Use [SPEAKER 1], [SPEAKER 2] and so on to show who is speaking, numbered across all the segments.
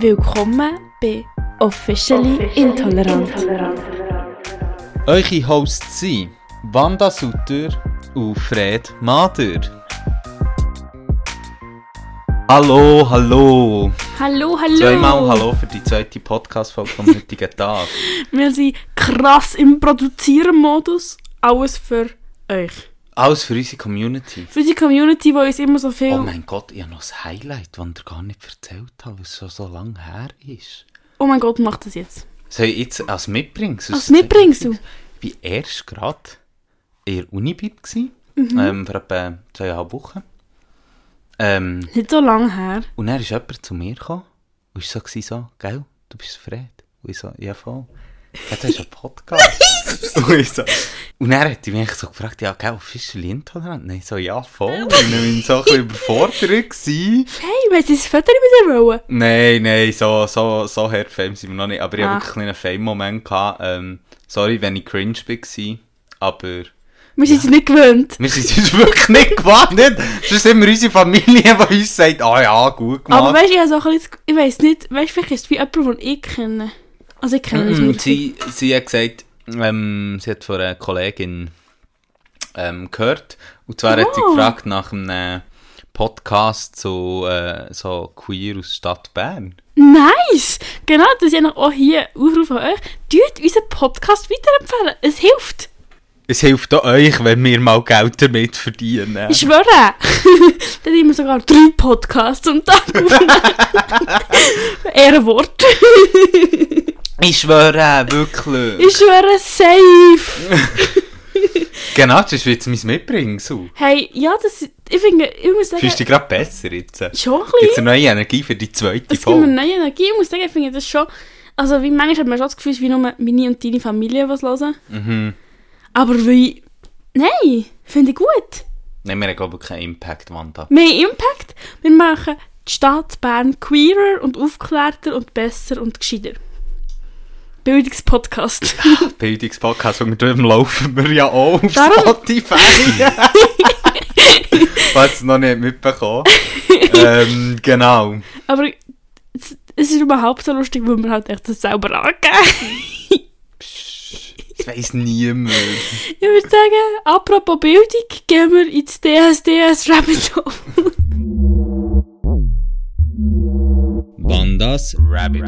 [SPEAKER 1] Willkommen bei Officially, Intolerant.
[SPEAKER 2] Eure Hosts sind Wanda Sutter und Fred Mader. Hallo, hallo.
[SPEAKER 1] Hallo, hallo.
[SPEAKER 2] Zweimal Hallo für die zweite Podcast-Folge vom heutigen Tag.
[SPEAKER 1] Wir sind krass im Produzieren-Modus. Alles für euch.
[SPEAKER 2] Alles für unsere Community.
[SPEAKER 1] Für unsere Community, die uns immer so viel...
[SPEAKER 2] Oh mein Gott, ich habe noch ein Highlight, das ich gar nicht erzählt habe, weil es schon so lange her ist.
[SPEAKER 1] Oh mein Gott, mach das jetzt.
[SPEAKER 2] Soll ich jetzt als Mitbringsel?
[SPEAKER 1] Als Mitbringsel?
[SPEAKER 2] Ich war erst gerade in der Unibib, gewesen, ähm, vor etwa zweieinhalb Wochen. Ähm,
[SPEAKER 1] Nicht so lange her.
[SPEAKER 2] und dann ist jemand zu mir gekommen und war so, so, gell, du bist Fred. Und ich so, ja voll. Jetzt hast du einen Podcast. und, ich so, und dann hat er mich so gefragt, ja, gell, official intolerant? Nein, so, ja voll. Bin ich so ein bisschen überfordert gewesen.
[SPEAKER 1] Hey, willst du das Foto mit dir wollen?
[SPEAKER 2] Nein, nein, so, so, so hart Fame sind wir noch nicht. Aber ich
[SPEAKER 1] Ah.
[SPEAKER 2] hatte wirklich einen Fame-Moment. gehabt. Ähm, sorry, wenn ich cringe war, aber
[SPEAKER 1] Wir sind es nicht gewöhnt.
[SPEAKER 2] wir sind uns wirklich nicht gewartet. Das ist immer unsere Familie, die uns sagt, ah ja, gut gemacht.
[SPEAKER 1] Aber weißt du, ich, habe so ein bisschen, ich weiß nicht, weißt du, vielleicht ist es wie jemand, den ich kenne. Also ich kenne
[SPEAKER 2] Mm, sie, sie hat gesagt, ähm, sie hat von einer Kollegin ähm, gehört. Und zwar hat sie
[SPEAKER 1] Oh.
[SPEAKER 2] gefragt nach einem Podcast zu äh, so Queer aus Stadt Bern.
[SPEAKER 1] Nice! Genau, das ist ja noch auch hier Aufruf an euch. Tut unseren Podcast weiterempfehlen. Es hilft.
[SPEAKER 2] Es hilft auch euch, wenn wir mal Geld damit verdienen.
[SPEAKER 1] Ich schwöre. Dann nehmen wir sogar drei Podcasts am Tag aufnehmen. Ehrenwort.
[SPEAKER 2] Ich schwöre, wirklich.
[SPEAKER 1] Ich schwöre, safe.
[SPEAKER 2] Genau, das ist jetzt mein Mitbringsel.
[SPEAKER 1] Hey, ja, das, ich finde, ich muss sagen,
[SPEAKER 2] Fühlst du dich gerade besser jetzt?
[SPEAKER 1] schon ein
[SPEAKER 2] Gibt es
[SPEAKER 1] bisschen.
[SPEAKER 2] neue Energie für die zweite
[SPEAKER 1] Es gibt mir
[SPEAKER 2] Folge?
[SPEAKER 1] neue Energie. Ich muss sagen, ich finde das schon, also wie manchmal hat man schon das Gefühl, es wie nur meine und deine Familie was hören.
[SPEAKER 2] Mhm.
[SPEAKER 1] Aber wie, nein, finde ich gut.
[SPEAKER 2] Nein, wir haben glaube ich keinen Impact, Wanda.
[SPEAKER 1] Mehr Impact. Wir machen die Stadt Bern queerer und aufgeklärter und besser und gescheiter. Bildungspodcast.
[SPEAKER 2] Bildungspodcast, und dem laufen wir ja auch auf
[SPEAKER 1] Darum-
[SPEAKER 2] Spotify. Falls es noch nicht mitbekommen. ähm, genau.
[SPEAKER 1] Aber es, es ist überhaupt so lustig, weil wir halt echt das selber angeben.
[SPEAKER 2] Das weiss niemand.
[SPEAKER 1] ich würde sagen, apropos Bildung, gehen wir ins DSDS Rabbit Hole.
[SPEAKER 2] Wandas Rabbit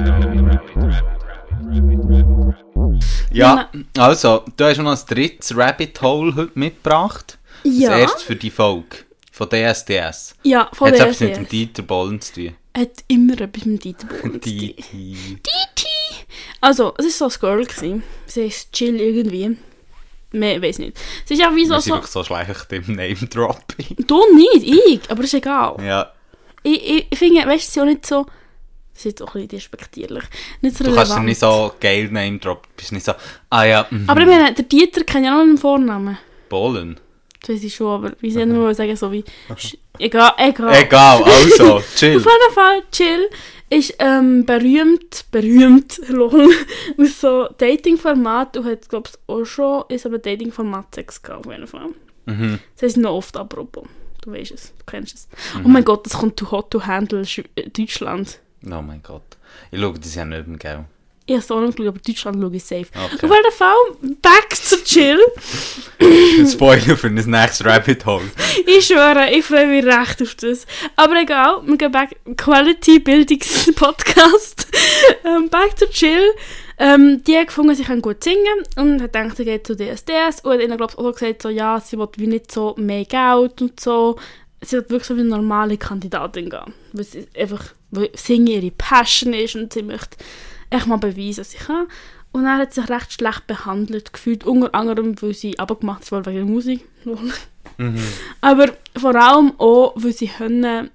[SPEAKER 2] Ja, also, du hast schon noch ein drittes Rabbit Hole heute mitgebracht.
[SPEAKER 1] Ja.
[SPEAKER 2] Das erste für die Folge. Von DSDS.
[SPEAKER 1] Ja, von
[SPEAKER 2] Hat es etwas mit dem
[SPEAKER 1] DSDS.
[SPEAKER 2] Dieter Bollen zu tun?
[SPEAKER 1] Hat immer etwas mit Dieter Bohlen zu tun.
[SPEAKER 2] Dieter.
[SPEAKER 1] Also, es war so ein Girl. Gewesen. Sie ist chill irgendwie. Mehr, ich weiß nicht. Sie ist auch wie so...
[SPEAKER 2] Wir sind
[SPEAKER 1] so
[SPEAKER 2] so schlecht im Name-Dropping.
[SPEAKER 1] du nicht, ich. Aber ist egal.
[SPEAKER 2] Ja.
[SPEAKER 1] Ich, ich, finde, weißt du, sie auch nicht so... Sie ist auch ein bisschen despektierlich. Nicht so
[SPEAKER 2] Du kannst
[SPEAKER 1] relevant.
[SPEAKER 2] nicht so geil Name-Droppen. Du bist nicht so, ah ja, mhm.
[SPEAKER 1] Aber ich meine, der Dieter kennt ja noch einen Vornamen.
[SPEAKER 2] Bollen.
[SPEAKER 1] Das weiß ich schon, aber wie soll man sagen, so wie... Egal, egal.
[SPEAKER 2] Egal, also, chill.
[SPEAKER 1] Auf jeden Fall, Chill ist ähm, berühmt, berühmt, lol, aus so Dating-Format und hat, glaube ich, auch schon so einem Dating-Format Sex gehabt, auf jeden Fall.
[SPEAKER 2] Mhm.
[SPEAKER 1] Das heißt noch oft apropos. Du weißt es, du kennst es. Oh mein Gott, das kommt to hot to handle Deutschland.
[SPEAKER 2] Oh mein Gott. Ich schaue das ja nicht mehr, gell?
[SPEAKER 1] Ich habe es auch noch geschaut, aber Deutschland schaue ich safe.
[SPEAKER 2] Okay.
[SPEAKER 1] Auf jeden Fall, back to chill.
[SPEAKER 2] Spoiler für das nächste Rabbit Hole.
[SPEAKER 1] Ich schwöre, ich freue mich recht auf das. Aber egal, wir gehen back Quality Bildungspodcast. ähm, back to chill. Ähm, die hat gefunden, sie können gut singen und hat gedacht, sie geht zu DSDS und hat ihnen, glaube ich, auch gesagt, so, ja, sie will wie nicht so mehr Geld und so. Sie wird wirklich so wie eine normale Kandidatin gehen. Weil sie einfach, weil Singen ihre Passion ist und sie möchte echt mal beweisen, was sie kann. Und dann hat sich recht schlecht behandelt gefühlt, unter anderem, weil sie abgemacht wurde wegen der Musik. Aber vor allem auch, weil sie Hönne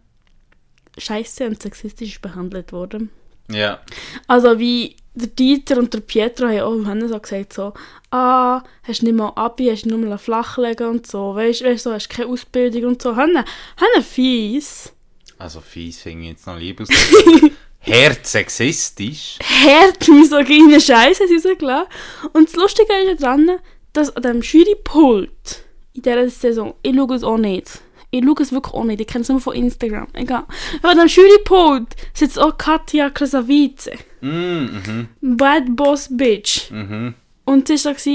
[SPEAKER 1] scheiße und sexistisch behandelt wurden.
[SPEAKER 2] Ja.
[SPEAKER 1] Also wie der Dieter und der Pietro haben auch Hönne so gesagt, so, ah, hast nicht mal Abi, hast nur mal flachlegen und so, weißt du, so, hast keine Ausbildung und so. Hönne, Hönne fies.
[SPEAKER 2] Also fies finde ich jetzt noch lieb aus. Herd sexistisch.
[SPEAKER 1] Hart misogyne Scheiße sie rausgelassen. Und das Lustige ist ja dran, dass an diesem Jurypult in dieser Saison, ich schaue es auch nicht, Ich schaue es wirklich auch nicht, ich kenne es nur von Instagram. Egal. Aber am Jurypult sitzt auch Katja Krasavice.
[SPEAKER 2] Mm, mhm,
[SPEAKER 1] Bad Boss Bitch.
[SPEAKER 2] mhm.
[SPEAKER 1] Und sie war so,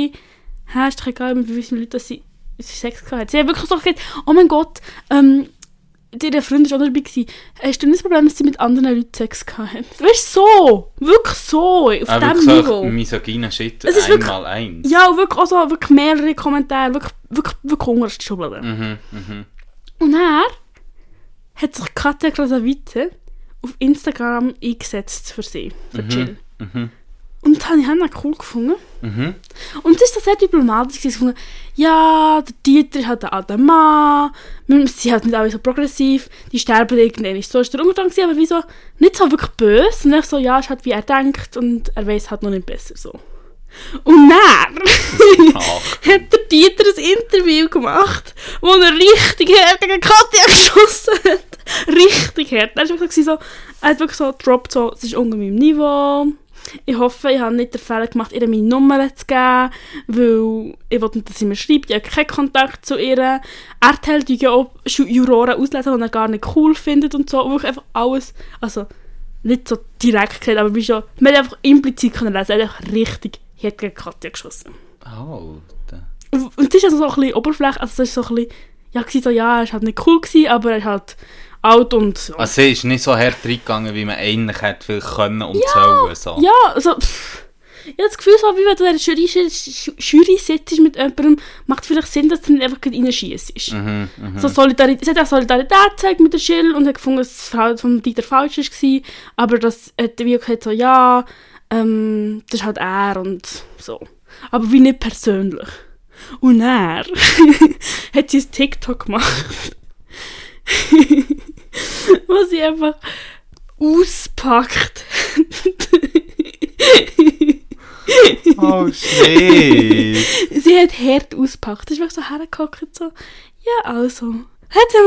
[SPEAKER 1] ist doch egal, mit wie vielen Leuten dass sie, sie Sex gehabt hat. Sie hat wirklich so gesagt, oh mein Gott, ähm, ihre Freund war auch dabei. Gewesen. Hast du nicht das Problem, dass sie mit anderen Leuten Sex gehabt hat? Weißt du, so. Wirklich so. Auf
[SPEAKER 2] Aber
[SPEAKER 1] diesem
[SPEAKER 2] wirklich so
[SPEAKER 1] Niveau.
[SPEAKER 2] misogyner Shit,
[SPEAKER 1] Es ist wirklich-
[SPEAKER 2] einmal eins.
[SPEAKER 1] Ja, und wirklich auch so wirklich mehrere Kommentare, wirklich, wirklich, wirklich unterste Schublade.
[SPEAKER 2] Mhm, mhm.
[SPEAKER 1] Und er hat sich Katja Krasavice auf Instagram eingesetzt für sie, für Jill.
[SPEAKER 2] mhm.
[SPEAKER 1] Und das habe ich auch cool gefunden.
[SPEAKER 2] Mhm.
[SPEAKER 1] Und das ist doch sehr diplomatisch. gewesen. Ich ja, der Dieter ist halt ein alter Mann, wir sind halt nicht alle so progressiv, die sterben irgendwann. So ist der Umgang aber wieso nicht so wirklich böse, und nicht so, ja, ist halt wie er denkt und er weiß halt noch nicht besser so. Und dann hat der Dieter ein Interview gemacht, wo er richtig hart gegen Katja geschossen hat. Richtig hart. Er, ist wirklich so, er hat wirklich so gedroppt, so, es ist unter meinem Niveau. Ich hoffe, ich habe nicht den Fehler gemacht, ihr meine Nummer zu geben, weil ich wollte nicht, dass sie mir schreibt. Ich habe keinen Kontakt zu ihr. Er teilt ja auch Ju- Juroren auslesen, die er gar nicht cool findet und so. Wirklich einfach alles, also nicht so direkt gesagt, aber wie schon, man hat einfach implizit können lesen, er hat richtig hart gegen Katja geschossen.
[SPEAKER 2] Oh,
[SPEAKER 1] Und das ist also so ein bisschen Oberfläche, also das ist so ein bisschen, ja, so, ja, er ist halt nicht cool gewesen, aber er ist halt alt und so.
[SPEAKER 2] Also sie ist nicht so hart reingegangen, wie man eigentlich hätte viel können und sollen. So.
[SPEAKER 1] ja, also, pff, ich habe das Gefühl, so, wie wenn du in der Jury, Jury, sitzt mit jemandem, macht vielleicht Sinn, dass du nicht einfach reinschießt.
[SPEAKER 2] Mhm, mhm.
[SPEAKER 1] So Solidarität, sie hat auch Solidarität gezeigt mit der Jill und hat gefunden, dass das Verhalten von Dieter falsch war, aber das hat wie gesagt so, ja, ähm, das ist halt er und so. Aber wie nicht persönlich. Und er hat sie ein TikTok gemacht, wo sie einfach auspackt.
[SPEAKER 2] Oh shit.
[SPEAKER 1] sie hat hart. Sie ist wirklich so hergehockt, so, ja, also,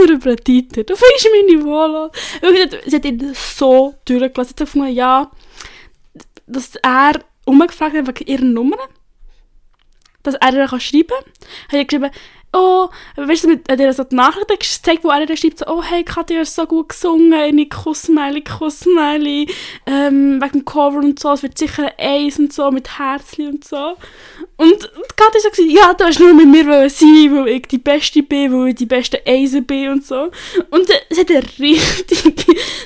[SPEAKER 1] wir über den Dieter, du findest meine Wohl an. Sie hat ihn so durchgelassen. Sie hat gefunden, ja, dass er umgefragt hat wegen ihrer Nummer. Dass er ihr schreiben kann. Hat er geschrieben, oh, weißt du, mit, hat er so die Nachrichten gezeigt, wo er ihr schreibt, so, oh hey, Katja, hast so gut gesungen, eine Kussmeile, Kussmeile, ähm, wegen dem Cover und so, es wird sicher ein Eis und so, mit Herzli und so. Und, und Katja so gesagt, ja, du hast nur mit mir sein, weil ich die Beste bin, weil ich die beste Eisen bin und so. Und äh, es hat ihn richtig,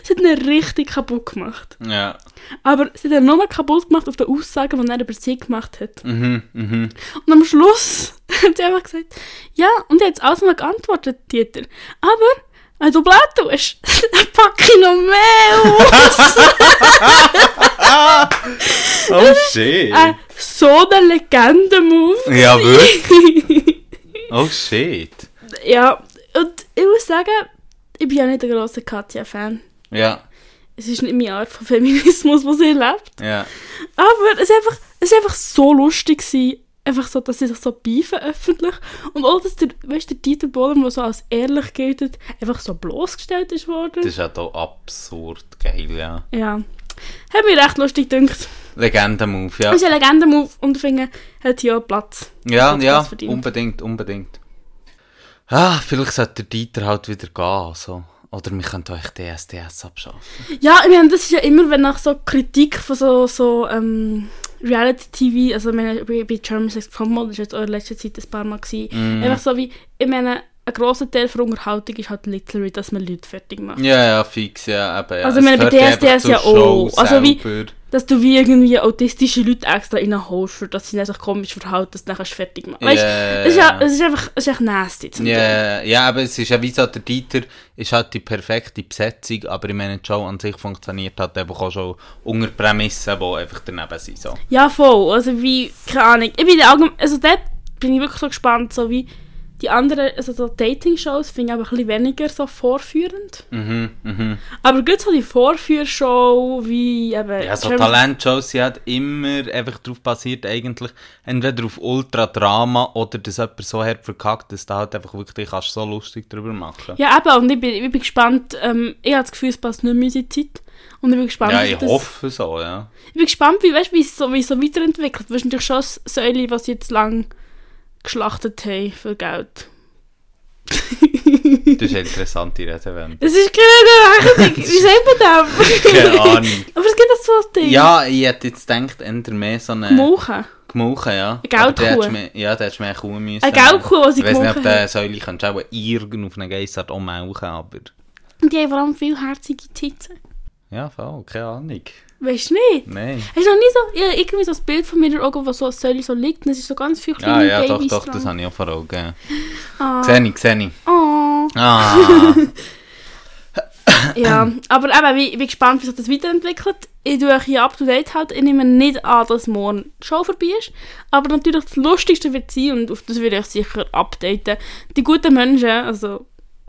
[SPEAKER 1] es hat ihn richtig kaputt gemacht.
[SPEAKER 2] Ja.
[SPEAKER 1] Aber es hat ihn nur kaputt gemacht auf den Aussagen, die er über sie gemacht hat.
[SPEAKER 2] Mhm, mhm.
[SPEAKER 1] Und am Schluss hat sie einfach gesagt, ja, und jetzt alles mal geantwortet, Dieter. Aber, wenn du blöd tust, dann packe ich noch mehr aus.
[SPEAKER 2] Oh shit.
[SPEAKER 1] äh, so der Legenden-Move.
[SPEAKER 2] Ja, wirklich? Oh shit.
[SPEAKER 1] ja, und ich muss sagen, ich bin ja nicht ein grosser Katja-Fan.
[SPEAKER 2] Ja,
[SPEAKER 1] Es ist nicht meine Art von Feminismus, was sie lebt.
[SPEAKER 2] ja.
[SPEAKER 1] Aber es war einfach, es war einfach so lustig, gewesen, einfach so, dass sie sich so beifen öffentlich. Und auch, dass der, weißt, der Dieter Bohlen, der so als ehrlich gilt, einfach so bloßgestellt ist worden.
[SPEAKER 2] Das ist halt auch absurd geil, ja.
[SPEAKER 1] ja. Hat mich recht lustig gedacht.
[SPEAKER 2] Legenden-Move, ja.
[SPEAKER 1] Das ist ein Legenden-Move und ich finde, hat hier auch Platz.
[SPEAKER 2] Ja,
[SPEAKER 1] Hat
[SPEAKER 2] ja,
[SPEAKER 1] Platz
[SPEAKER 2] unbedingt, unbedingt. Ah, vielleicht sollte der Dieter halt wieder gehen, so. Oder wir können euch DSDS abschaffen.
[SPEAKER 1] Ja, ich meine, das ist ja immer, wenn nach so Kritik von so, so ähm, Reality-TV, also ich meine, bei German Sex das war jetzt auch in letzter Zeit ein paar Mal, gewesen,
[SPEAKER 2] Mhm.
[SPEAKER 1] einfach so wie, ich meine, ein grosser Teil von Unterhaltung ist halt literally, dass man Leute fertig macht.
[SPEAKER 2] Ja, ja, fix, ja, eben. Ja.
[SPEAKER 1] Also, ich meine, bei DSDS ja
[SPEAKER 2] Show
[SPEAKER 1] auch. Also, wie-. Dass du wie irgendwie autistische Leute extra reinholst, dass sie nicht sich komisch verhalten, dass du dann fertig machen Weißt du,
[SPEAKER 2] Ja,
[SPEAKER 1] es ist, ja, es ist einfach, es ist echt nasty zum Teil.
[SPEAKER 2] Ja, ja, aber es ist ja wie so, der Dieter ist halt die perfekte Besetzung, aber ich meine, die Show an sich funktioniert halt einfach auch schon unter Prämissen, die einfach daneben sind. So.
[SPEAKER 1] Ja, voll. Also wie, keine Ahnung. Ich bin allgemein, also dort bin ich wirklich so gespannt, so wie die anderen, also so Dating-Shows finde ich aber ein bisschen weniger so vorführend.
[SPEAKER 2] Mhm, mhm.
[SPEAKER 1] Aber gut so die Vorführshow, wie eben...
[SPEAKER 2] Ja, so Talentshows sind halt immer einfach darauf basiert, eigentlich entweder auf Ultra-Drama oder dass jemand so hart verkackt, dass du halt einfach wirklich kannst so lustig drüber machen
[SPEAKER 1] Ja, eben, und ich bin, ich bin gespannt, ähm, ich habe das Gefühl, es passt nicht mehr in unsere Zeit. Und ich bin gespannt,
[SPEAKER 2] Ja, ich
[SPEAKER 1] das,
[SPEAKER 2] hoffe so, ja.
[SPEAKER 1] Ich bin gespannt, wie, weißt, wie, es so, wie es so weiterentwickelt. Du, natürlich schon Säule, was sie jetzt lang geschlachtet haben für Geld.
[SPEAKER 2] Das ist eine interessante Redewendung.
[SPEAKER 1] Das ist keine. Wie sagt man das?
[SPEAKER 2] Keine Ahnung.
[SPEAKER 1] Aber es gibt das so ein Ding.
[SPEAKER 2] Ja, ich hätte jetzt gedacht, eher mehr so eine...
[SPEAKER 1] Gemauchen.
[SPEAKER 2] Gemauchen, ja.
[SPEAKER 1] Eine Geldkuh.
[SPEAKER 2] Hättest Ja, der hättest mehr Kuh müssen.
[SPEAKER 1] Eine Geldkuh, die sie
[SPEAKER 2] Ich weiß nicht, ob
[SPEAKER 1] hat.
[SPEAKER 2] Säule kannst du auch irgend auf eine Geissart auch melken, aber...
[SPEAKER 1] Und die haben vor allem viel herzige Titten.
[SPEAKER 2] Ja, voll, keine Ahnung.
[SPEAKER 1] Weißt du nicht?
[SPEAKER 2] Nein.
[SPEAKER 1] Hast du noch nie so, ja, irgendwie so ein Bild von mir in Augen, wo so ein Säule so liegt und es ist so ganz viel
[SPEAKER 2] Ah
[SPEAKER 1] kleine
[SPEAKER 2] ja, doch,
[SPEAKER 1] Babys
[SPEAKER 2] doch,
[SPEAKER 1] dran.
[SPEAKER 2] das habe ich auch vor Augen.
[SPEAKER 1] Ah.
[SPEAKER 2] Sehe ich, sehe ich.
[SPEAKER 1] Oh.
[SPEAKER 2] Ah,
[SPEAKER 1] Ja, aber eben, ich bin gespannt, wie sich das weiterentwickelt. Ich tue euch hier up to date halt. Ich nehme nicht an, dass morgen die Show vorbei ist. Aber natürlich das Lustigste wird sein und auf das würde ich euch sicher updaten. Die guten Menschen, also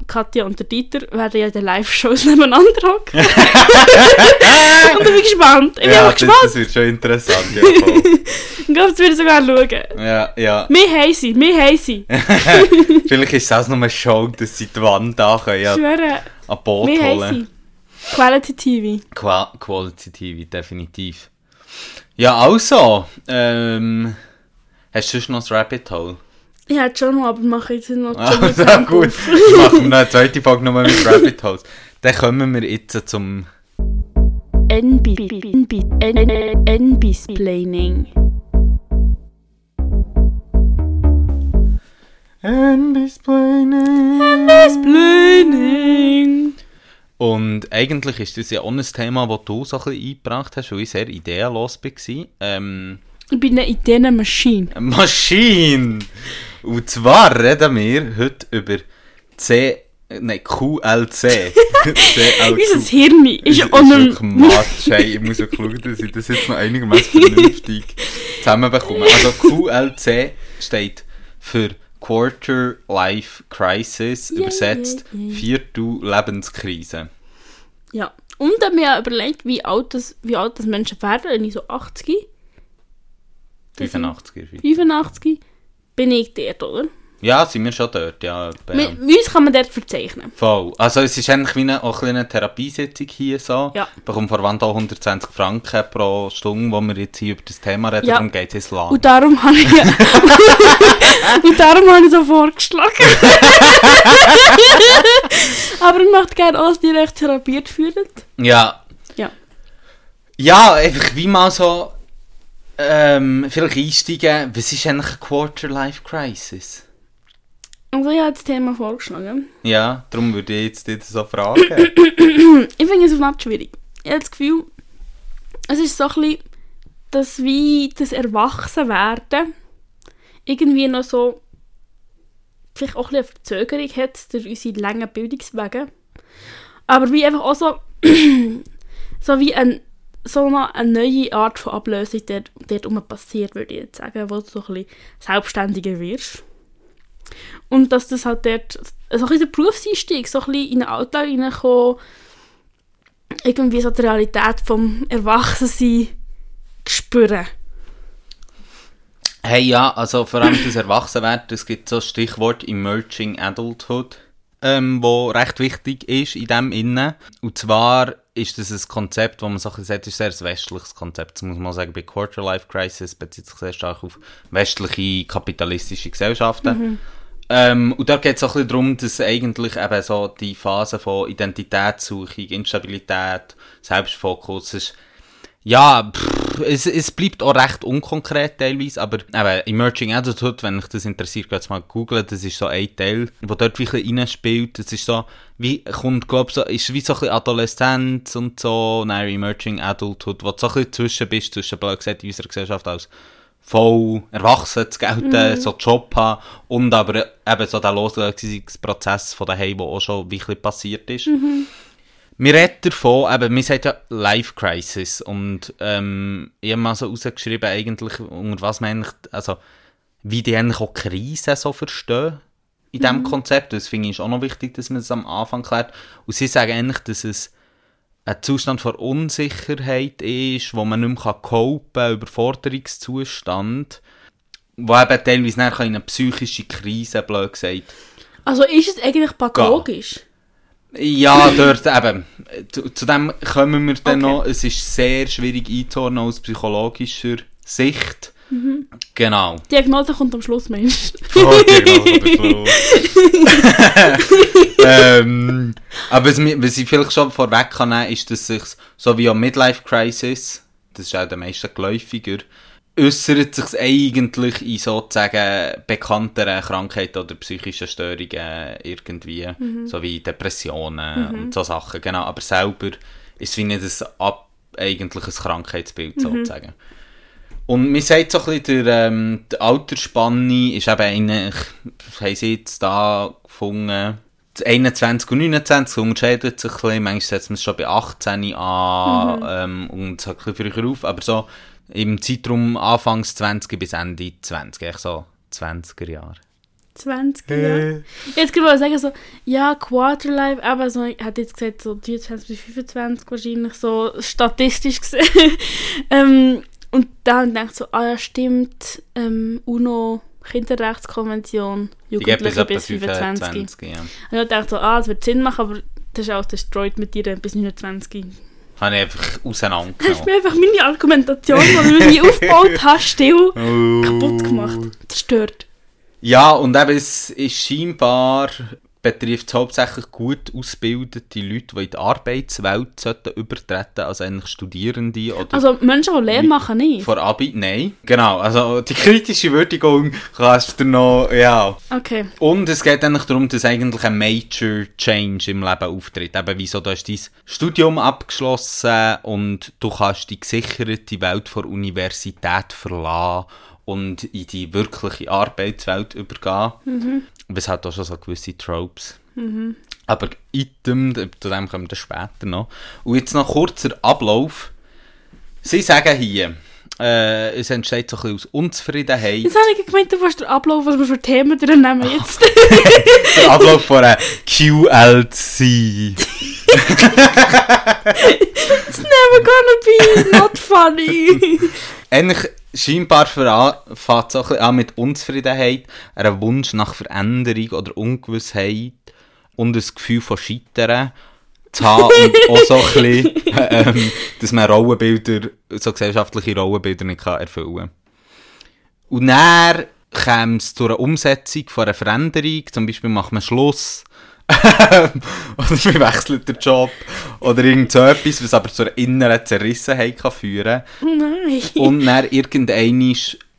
[SPEAKER 1] Katja und der Dieter, werden ja in den Live-Shows nebeneinander hocken. und ich bin gespannt. Ich bin
[SPEAKER 2] ja,
[SPEAKER 1] einfach
[SPEAKER 2] das,
[SPEAKER 1] gespannt.
[SPEAKER 2] das wird schon interessant, ja.
[SPEAKER 1] Ich glaube, das würde ich sogar schauen.
[SPEAKER 2] ja, ja.
[SPEAKER 1] Wir haben sie, wir haben sie.
[SPEAKER 2] Vielleicht ist es auch nur eine Show, dass sie die Wand können, ja,
[SPEAKER 1] Ich schwöre,
[SPEAKER 2] an Boot
[SPEAKER 1] wir
[SPEAKER 2] holen.
[SPEAKER 1] Quality TV.
[SPEAKER 2] Qua Quality TV, definitiv. Ja, also, ähm, hast du sonst noch das Rabbit Hole?
[SPEAKER 1] Ich hätte schon noch, aber mache jetzt noch
[SPEAKER 2] Ah,
[SPEAKER 1] Tempo
[SPEAKER 2] gut. Ich mache noch eine zweite Folge nochmal mit Rabbit Holes. Dann kommen wir jetzt zum...
[SPEAKER 1] NB-Splaining. Splaining.
[SPEAKER 2] Und eigentlich ist das ja auch ein Thema, das du so ein bisschen eingebracht hast, weil ich sehr ideenlos war. Ähm,
[SPEAKER 1] Ich bin eine Ideenmaschine.
[SPEAKER 2] Maschine! Und zwar reden wir heute über C... Nein, QLC.
[SPEAKER 1] Unser Hirn ist ja nicht
[SPEAKER 2] Matsch. Hey, ich muss wirklich schauen, dass ich das jetzt noch einigermaßen vernünftig zusammenbekomme. Also QLC steht für Quarter Life Crisis,
[SPEAKER 1] Yay,
[SPEAKER 2] übersetzt
[SPEAKER 1] yay, yay.
[SPEAKER 2] Viertel Lebenskrise.
[SPEAKER 1] Ja. Und dann mir überlegt, wie alt, das, wie alt das Menschen werden, wenn ich so 80, Das sind-
[SPEAKER 2] 85 er
[SPEAKER 1] 85, bin ich dort, oder?
[SPEAKER 2] Ja, sind wir schon dort, ja.
[SPEAKER 1] Mit, uns kann man dort verzeichnen.
[SPEAKER 2] Voll. Also es ist eigentlich wie eine, auch eine Therapiesitzung hier so.
[SPEAKER 1] Ja.
[SPEAKER 2] Ich bekomme vor Wand auch 120 Franken pro Stunde, wo wir jetzt hier über das Thema reden.
[SPEAKER 1] Ja.
[SPEAKER 2] Darum geht es lang.
[SPEAKER 1] Und darum habe ich, und darum habe ich so vorgeschlagen. Aber ich möchte gerne die euch therapiert fühlen.
[SPEAKER 2] Ja.
[SPEAKER 1] Ja.
[SPEAKER 2] Ja, einfach wie mal so ähm, vielleicht einsteigen. Was ist eigentlich eine Quarter-Life-Crisis?
[SPEAKER 1] Also ich habe das Thema vorgeschlagen.
[SPEAKER 2] Ja, darum würde ich jetzt dich so fragen.
[SPEAKER 1] Ich finde es nicht schwierig. Ich habe das Gefühl, es ist so ein bisschen, dass wie das Erwachsenwerden irgendwie noch so vielleicht auch ein eine Verzögerung hat durch unsere langen Bildungswege. Aber wie einfach auch so, so wie ein, so eine neue Art von Ablösung dort, dort rum passiert, würde ich jetzt sagen, wo du so ein bisschen selbstständiger wirst. Und dass das halt dort, so ein bisschen der Berufseinstieg, so ein bisschen in den Alltag reinkommen, irgendwie so die Realität vom Erwachsensein spüren.
[SPEAKER 2] hey, ja, also vor allem das Erwachsenwerden, es gibt so Stichwort Emerging Adulthood, ähm, wo recht wichtig ist in dem Innen. Und zwar ist das ein Konzept, wo man so ein sagt, ist sehr ein westliches Konzept. Das muss man sagen, bei Quarter Life Crisis bezieht sich sehr stark auf westliche kapitalistische Gesellschaften. Ähm, und da geht es auch ein bisschen darum, dass eigentlich eben so die Phase von Identitätssuchung, Instabilität, Selbstfokus ist, ja, pff, es, es bleibt auch recht unkonkret teilweise, aber eben Emerging Adulthood, wenn euch das interessiert, geht mal googeln, das ist so ein Teil, wo dort ein bisschen reinspielt, das ist so, wie, kommt, glaub so, ist wie so ein bisschen Adoleszenz und so, nein, Emerging Adulthood, wo du so ein bisschen zwischen bist, zwischen, blöd gesagt, in unserer Gesellschaft als voll erwachsen zu gelten, so einen Job haben und aber eben so der Loslösungsprozess von daheim, der auch schon wirklich passiert ist. Wir reden davon, eben, wir sagen ja Life Crisis und ähm, ich habe mal so rausgeschrieben, eigentlich, unter was man eigentlich, also wie die eigentlich auch Krisen so verstehen in diesem Konzept. Das finde ich auch noch wichtig, dass man es am Anfang klärt. Und sie sagen eigentlich, dass es ein Zustand von Unsicherheit ist, wo man nicht mehr copen kann, Überforderungszustand, wo eben teilweise nachher in eine psychische Krise, blöd gesagt,
[SPEAKER 1] Also ist es eigentlich pathologisch?
[SPEAKER 2] Ja, dort eben. Zu, zu dem kommen wir dann
[SPEAKER 1] Okay.
[SPEAKER 2] noch. Es ist sehr schwierig einzuordnen aus psychologischer Sicht. Genau.
[SPEAKER 1] Diagnose kommt am Schluss, Mensch.
[SPEAKER 2] Oh, Diagnose ähm, aber was, was ich vielleicht schon vorweg kann nehmen, ist, dass sich so wie am Midlife Crisis, das ist auch der meisten geläufiger, äußert sich eigentlich in sozusagen bekannteren Krankheiten oder psychischen Störungen irgendwie, so wie Depressionen und so Sachen, genau. Aber selber ist wie nicht ein, ab, eigentlich ein Krankheitsbild sozusagen. Und man sagt so ein bisschen, der, ähm, die Altersspanne ist eben eigentlich, haben sie jetzt da gefunden, das 21 und 29 unterscheidet sich ein bisschen, manchmal setzt man es schon bei 18 an ähm, und es ein bisschen früher auf, aber so im Zeitraum Anfangs 20 bis Ende 20, echt so 20er Jahre.
[SPEAKER 1] 20 Jahre. Jetzt kann ich sagen, so, ja, Quarterlife, aber so, ich hätte jetzt gesagt, so 23 bis 25 wahrscheinlich, so statistisch gesehen. ähm, und dann denkt so, ah ja, stimmt, ähm, UNO, Kinderrechtskonvention, Jugendliche bis 25.
[SPEAKER 2] 25, ja.
[SPEAKER 1] Und ich dachte so, ah, es wird Sinn machen, aber das ist auch destroyed mit dir bis 29.
[SPEAKER 2] Habe ich einfach
[SPEAKER 1] Hast du
[SPEAKER 2] auseinandergenommen.
[SPEAKER 1] mir einfach meine Argumentation, die du mir aufgebaut hast, still kaputt gemacht. Zerstört.
[SPEAKER 2] Ja, und eben, es ist scheinbar, betrifft es hauptsächlich gut ausgebildete Leute, die in die Arbeitswelt sollten übertreten, also eigentlich Studierende oder
[SPEAKER 1] Also Menschen, die Lehre machen, nicht.
[SPEAKER 2] vor Abi. Nein, genau, also die kritische Würdigung kannst du noch, ja.
[SPEAKER 1] Okay.
[SPEAKER 2] Und es geht eigentlich darum, dass eigentlich ein Major Change im Leben auftritt. Eben wieso, du hast dein Studium abgeschlossen und du kannst die gesicherte Welt der Universität verlassen und in die wirkliche Arbeitswelt übergehen. Was hat auch schon so gewisse Tropes. Aber Item, zu dem kommen wir später noch. Und jetzt noch kurzer Ablauf. Sie sagen hier, äh, es entsteht so ein bisschen aus Unzufriedenheit.
[SPEAKER 1] Jetzt habe ich gemeint, du willst den Ablauf, was wir für Themen durchnehmen jetzt.
[SPEAKER 2] der Ablauf von einer QLC.
[SPEAKER 1] It's never gonna be not funny.
[SPEAKER 2] Eigentlich scheinbar fängt es auch mit Unzufriedenheit, einem Wunsch nach Veränderung oder Ungewissheit und ein Gefühl von Scheitern zu haben und auch so ein bisschen, ähm, dass man Rollenbilder, so gesellschaftliche Rollenbilder nicht kann erfüllen kann. Und dann käme es zu einer Umsetzung von einer Veränderung, zum Beispiel macht man Schluss, oder man wechselt den Job, oder irgend so etwas, was aber zu einer inneren Zerrissenheit kann führen kann.
[SPEAKER 1] Nein.
[SPEAKER 2] Und dann irgendein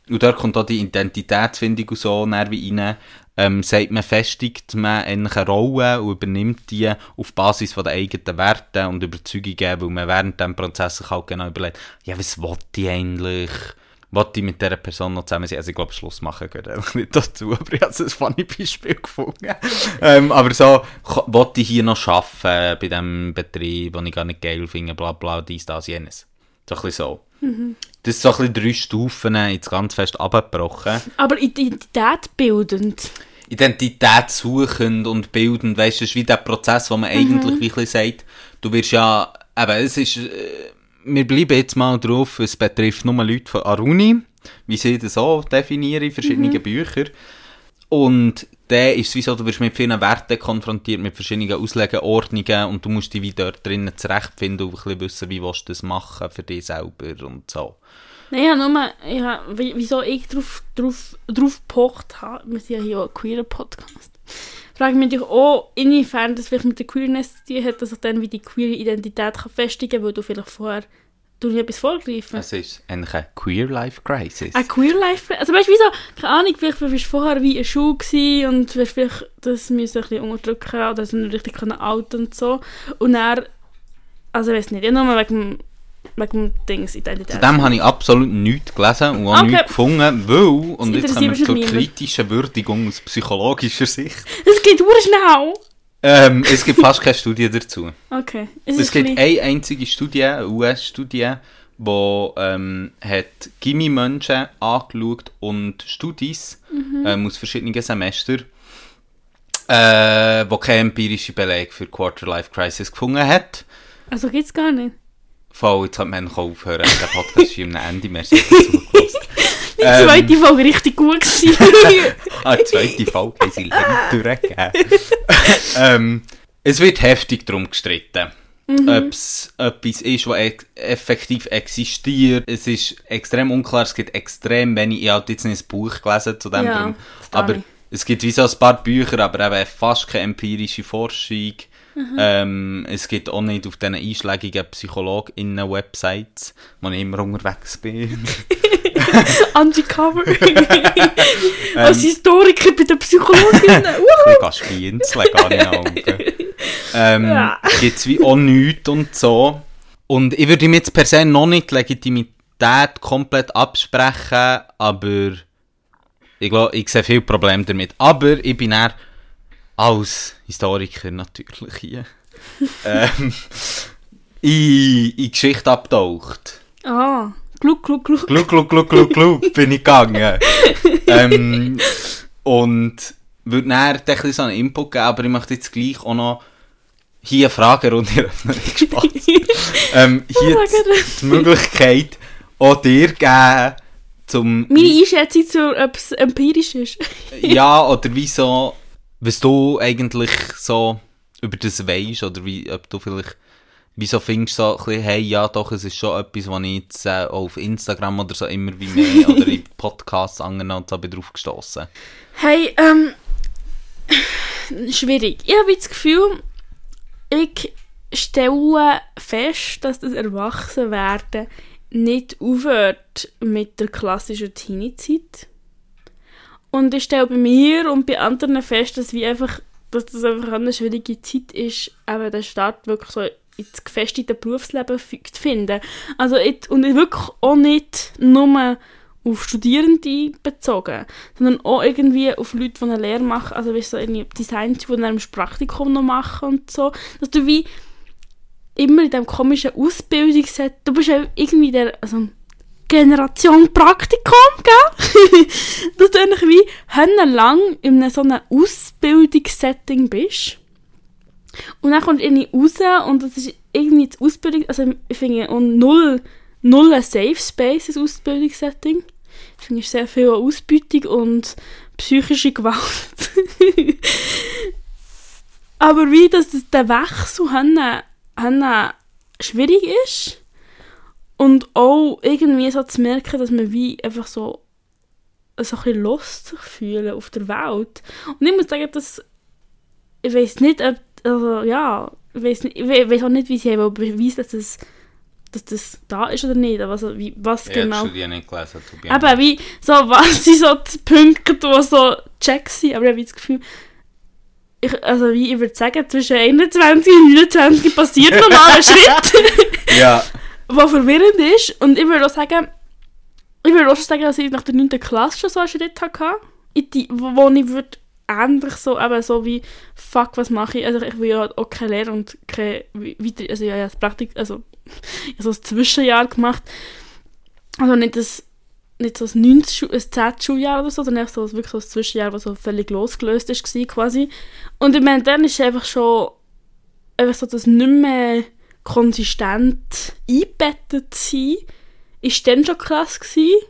[SPEAKER 2] und dort kommt auch die Identitätsfindung und so dann wie rein, ähm, sagt man, festigt man eigentlich eine Rolle und übernimmt die auf Basis von der eigenen Werte und Überzeugungen, weil man während diesem Prozess sich halt genau überlegt, ja, was will ich eigentlich? Wollte ich mit dieser Person noch zusammen sein? Also ich glaube, Schluss machen gehört eigentlich nicht dazu, aber ich habe ein funny Beispiel gefunden. ähm, aber so, wollte ich hier noch arbeiten bei diesem Betrieb, den ich gar nicht geil finde, bla bla, dies, das, jenes. So ein bisschen so. Das ist so ein bisschen drei Stufen, jetzt ganz fest abgebrochen.
[SPEAKER 1] Aber Identität bildend.
[SPEAKER 2] Identität suchend und bildend, weißt du, das ist wie der Prozess, wo man eigentlich wie ein bisschen sagt, du wirst ja, eben, es ist, äh, wir bleiben jetzt mal drauf, es betrifft nur Leute von Aruni, wie sie das so definieren in verschiedenen Büchern. Und dann ist es wie so, du wirst mit vielen Werten konfrontiert, mit verschiedenen Auslegeordnungen und du musst dich wie dort drinnen zurechtfinden und ein bisschen wissen, wie willst du das machen für dich selber und so.
[SPEAKER 1] Nein, ja, nur, ja, wie- wieso ich drauf, drauf, drauf gepocht habe, wir sind ja hier auch ein queerer Podcast, frage ich mich natürlich auch, inwiefern das vielleicht mit der Queerness zu tun hat, dass ich dann wie die queere Identität kann festigen kann, weil du vielleicht vorher du nicht etwas vorgreifen.
[SPEAKER 2] Es ist eigentlich eine Queer Life Crisis.
[SPEAKER 1] Ein Queer Life, also weißt du, wieso, keine Ahnung, vielleicht warst du vorher wie ein Schuh gewesen und wirst vielleicht das müssen ein bisschen unterdrücken oder so nicht richtig outen und so. Und dann, also ich weiß nicht, ja, nur wegen, wegen Dings Identität.
[SPEAKER 2] Zu dem habe ich absolut nichts gelesen und auch
[SPEAKER 1] Okay.
[SPEAKER 2] nichts gefunden, weil, und jetzt kommen wir zur kritischen Würdigung aus psychologischer Sicht,
[SPEAKER 1] Das geht ur schnell!
[SPEAKER 2] ähm, es gibt fast keine Studie dazu.
[SPEAKER 1] Okay. Es,
[SPEAKER 2] Es gibt
[SPEAKER 1] ein
[SPEAKER 2] eine einzige Studie, eine US-Studie, die ähm, hat Gimmi-Menschen angeschaut und Studis
[SPEAKER 1] Mhm.
[SPEAKER 2] ähm, aus verschiedenen Semestern, äh, wo keinen empirischen Beleg für Quarter-Life-Crisis gefunden hat.
[SPEAKER 1] Also geht's gar nicht.
[SPEAKER 2] Voll, jetzt hat man aufhören. Der Podcast ist am Ende. Merci, dass du
[SPEAKER 1] Die
[SPEAKER 2] Ähm.
[SPEAKER 1] zweite Folge richtig gut.
[SPEAKER 2] Ah, die zweite Folge haben sie durchgegeben. ähm, es wird heftig darum gestritten. ob es etwas ist, was e effektiv existiert. Es ist extrem unklar, es gibt extrem wenig, ich habe jetzt nicht ein Buch gelesen zu dem,
[SPEAKER 1] Ja,
[SPEAKER 2] drum. aber es gibt wie so ein paar Bücher, aber eben fast keine empirische Forschung.
[SPEAKER 1] Mhm.
[SPEAKER 2] Ähm, es gibt auch nicht auf diesen einschlägigen PsychologInnen-Websites, wo ich immer unterwegs bin.
[SPEAKER 1] Undercover.
[SPEAKER 2] Ähm.
[SPEAKER 1] Als Historiker bei den Psychologinnen.
[SPEAKER 2] Ich kann spienzeln, gar nicht. Ähm,
[SPEAKER 1] Ja.
[SPEAKER 2] Gibt es wie auch nichts und so. Und ich würde ihm jetzt per se noch nicht die Legitimität komplett absprechen, aber ich glaube, ich sehe viel Probleme damit. Aber ich bin eher als Historiker natürlich hier ähm, in, in Geschichte abtaucht.
[SPEAKER 1] ah, Gluck, Gluck, Gluck.
[SPEAKER 2] Gluck, gluck, gluck, gluck, gluck, bin ich gegangen. ähm, und würde näher ein so einen Input geben, aber ich möchte jetzt gleich auch noch hier eine Fragerunde öffnen. Spaß. ähm, hier die, die Möglichkeit auch dir geben, zum,
[SPEAKER 1] Meine Einschätzung zu, ob es empirisch ist.
[SPEAKER 2] ja, oder wieso, was du eigentlich so über das weisst, oder wie, ob du vielleicht, wieso findest du so ein bisschen, hey, ja doch, es ist schon etwas, was ich jetzt äh, auf Instagram oder so immer wie mehr, oder in Podcasts angenommen bin drauf gestossen.
[SPEAKER 1] Hey, ähm. Schwierig. Ich habe das Gefühl, ich stelle fest, dass das Erwachsenwerden nicht aufhört mit der klassischen Teenie-Zeit. Und ich stelle bei mir und bei anderen fest, dass, wie einfach, dass das einfach eine schwierige Zeit ist, eben den Start wirklich so ins gefestigte Berufsleben zu finden. Also ich, und ich wirklich auch nicht nur auf Studierende bezogen, sondern auch irgendwie auf Leute, die eine Lehre machen, also du, so irgendwie Design, die dann ein Praktikum noch machen und so, dass du wie immer in diesem komischen Ausbildungsset, du bist ja irgendwie der, also Generation Praktikum, gell? dass du eigentlich wie lang in so einem Ausbildungssetting bist. Und dann kommst du irgendwie raus und das ist irgendwie das Ausbildung, also ich finde, und null, null ein Safe Space, das Ausbildungssetting. Ich finde, es ist sehr viel Ausbeutung und psychische Gewalt. Aber wie das, das der Wechsel haben, haben schwierig ist und auch irgendwie so zu merken, dass man wie einfach so so ein bisschen lost sich fühlen auf der Welt. Und ich muss sagen, dass ich weiß nicht, ob, also ja, ich weiß ich auch nicht, wie sie haben beweisen, dass das, dass das da ist oder nicht, aber also, wie, was
[SPEAKER 2] Ich habe
[SPEAKER 1] genau.
[SPEAKER 2] die Studie nicht gelesen, to be honest.
[SPEAKER 1] wie, so, was sind so die Punkte, die so check sind, aber ich habe das Gefühl, ich, also wie ich würde sagen, zwischen 21 und 29 passiert noch mal ein Schritt,
[SPEAKER 2] Ja,
[SPEAKER 1] was verwirrend ist. Und ich würde auch sagen, ich würde auch sagen, dass ich nach der 9. Klasse schon so einen Schritt hatte, die, wo, ich würde ähnlich so, eben so wie, fuck, was mache ich? Also ich will ja auch keine Lehre und keine weiter, also ja, ja, das Praktik, also ich habe so ein Zwischenjahr gemacht. Also nicht das nicht so ein 9. Schu ein 10. Schuljahr oder so, sondern so, wirklich so ein Zwischenjahr, das so völlig losgelöst ist, war, quasi. Und ich meine, dann ist einfach schon einfach so das nicht mehr konsistent eingebettet sein, ist dann schon krass gewesen.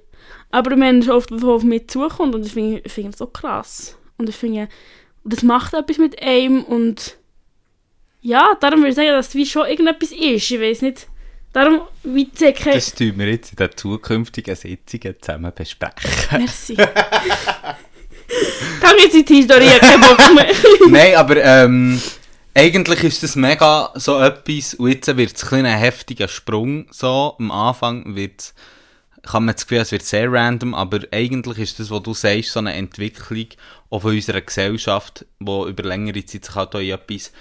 [SPEAKER 1] Aber ich meine, schon oft, was auf mich zukommt und ich finde ich finde das so krass. Und ich finde, das macht etwas mit einem und ja, darum würde ich sagen, dass es wie schon irgendetwas ist. Ich weiß nicht. Darum, wie ich keine...
[SPEAKER 2] das tun wir jetzt in den zukünftigen Sitzungen zusammen besprechen.
[SPEAKER 1] Merci. Kann jetzt in die Historie keinen Bock mehr.
[SPEAKER 2] Nein, aber ähm, eigentlich ist das mega so etwas, und jetzt wird es ein heftiger Sprung, so, am Anfang wird kann man das Gefühl, es wird sehr random, aber eigentlich ist das, was du sagst, so eine Entwicklung auch von unserer Gesellschaft, wo über längere Zeit sich halt auch in etwas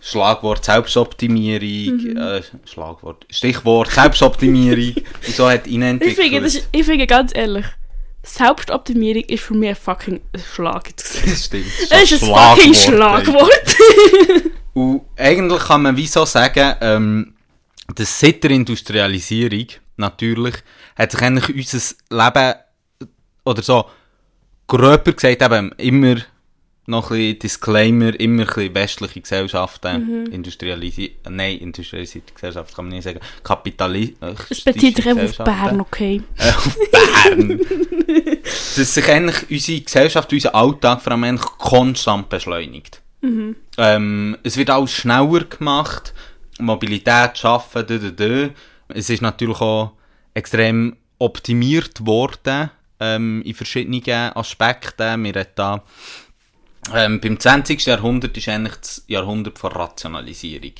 [SPEAKER 2] Schlagwort Selbstoptimierung, äh, Schlagwort, Stichwort Selbstoptimierung und so hat
[SPEAKER 1] Ich
[SPEAKER 2] entwickelt.
[SPEAKER 1] finde, das ist, ich finde ganz ehrlich, Selbstoptimierung ist für mich ein fucking Schlag.
[SPEAKER 2] das stimmt.
[SPEAKER 1] Es ist ein fucking Schlagwort.
[SPEAKER 2] Und eigentlich kann man wieso sagen, ähm, dass seit der Industrialisierung natürlich hat sich eigentlich unser Leben oder so gröber gesagt eben immer noch ein bisschen Disclaimer, immer ein bisschen westliche Gesellschaften, industrialisiert, nein, industrialisierte Gesellschaft kann man nicht sagen, kapitalistische
[SPEAKER 1] Es bezieht sich auf. Bern, okay.
[SPEAKER 2] Äh, auf Bern. dass sich eigentlich unsere Gesellschaft, unser Alltag vor allem eigentlich konstant beschleunigt. Ähm, es wird alles schneller gemacht. Mobilität, Schaffen, dö, dö, dö. Es ist natürlich auch extrem optimiert worden ähm, in verschiedenen Aspekten. Wir haben da, ähm, beim 20. Jahrhundert ist eigentlich das Jahrhundert von Rationalisierung.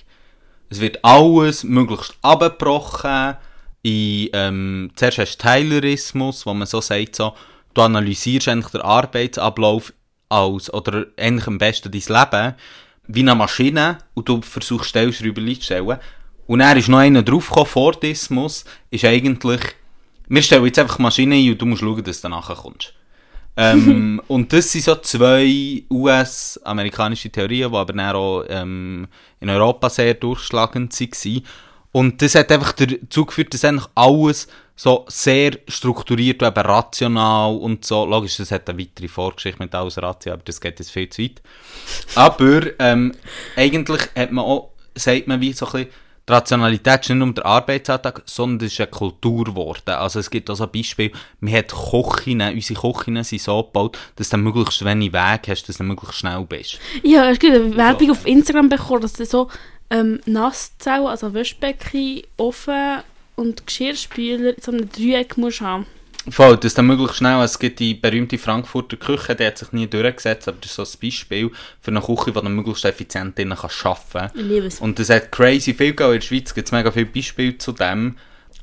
[SPEAKER 2] Es wird alles möglichst abgebrochen. In, ähm, zuerst hast du Taylorismus, wo man so sagt, so, du analysierst eigentlich den Arbeitsablauf als, oder eigentlich am besten dein Leben, wie eine Maschine, und du versuchst Stellschrauben zu stellen. Und er ist noch einer draufgekommen, Fordismus, ist eigentlich, wir stellen jetzt einfach Maschinen ein und du musst schauen, dass du nachher kommst. Ähm, und das sind so zwei US-amerikanische Theorien, die aber dann auch ähm, in Europa sehr durchschlagend waren. Und das hat einfach dazu geführt, dass eigentlich alles so sehr strukturiert und eben rational und so. Logisch, das hat eine weitere Vorgeschichte mit alles Ratio, aber das geht jetzt viel zu weit. Aber ähm, eigentlich hat man auch, sagt man wie so ein bisschen, die Rationalität ist nicht nur der Arbeitsalltag, sondern es ist eine Kultur geworden. Also es gibt auch so ein Beispiel, man hat Kochinnen, unsere Kochinnen sind so gebaut, dass du möglichst wenig Weg hast, dass du möglichst schnell bist.
[SPEAKER 1] Ja, es gibt eine Werbung auf Instagram bekommen, dass du so ähm, Nasszellen, also Wäschbecken, Ofen und Geschirrspüler in so einem Dreieck musst haben.
[SPEAKER 2] Voll, das dann möglichst schnell. Es gibt die berühmte Frankfurter Küche, die hat sich nie durchgesetzt, aber das ist so ein Beispiel für eine Küche, die dann möglichst effizient drinnen arbeiten kann.
[SPEAKER 1] Ich liebe es.
[SPEAKER 2] Und das hat crazy viel gegeben. In der Schweiz gibt es mega viele Beispiele zu dem.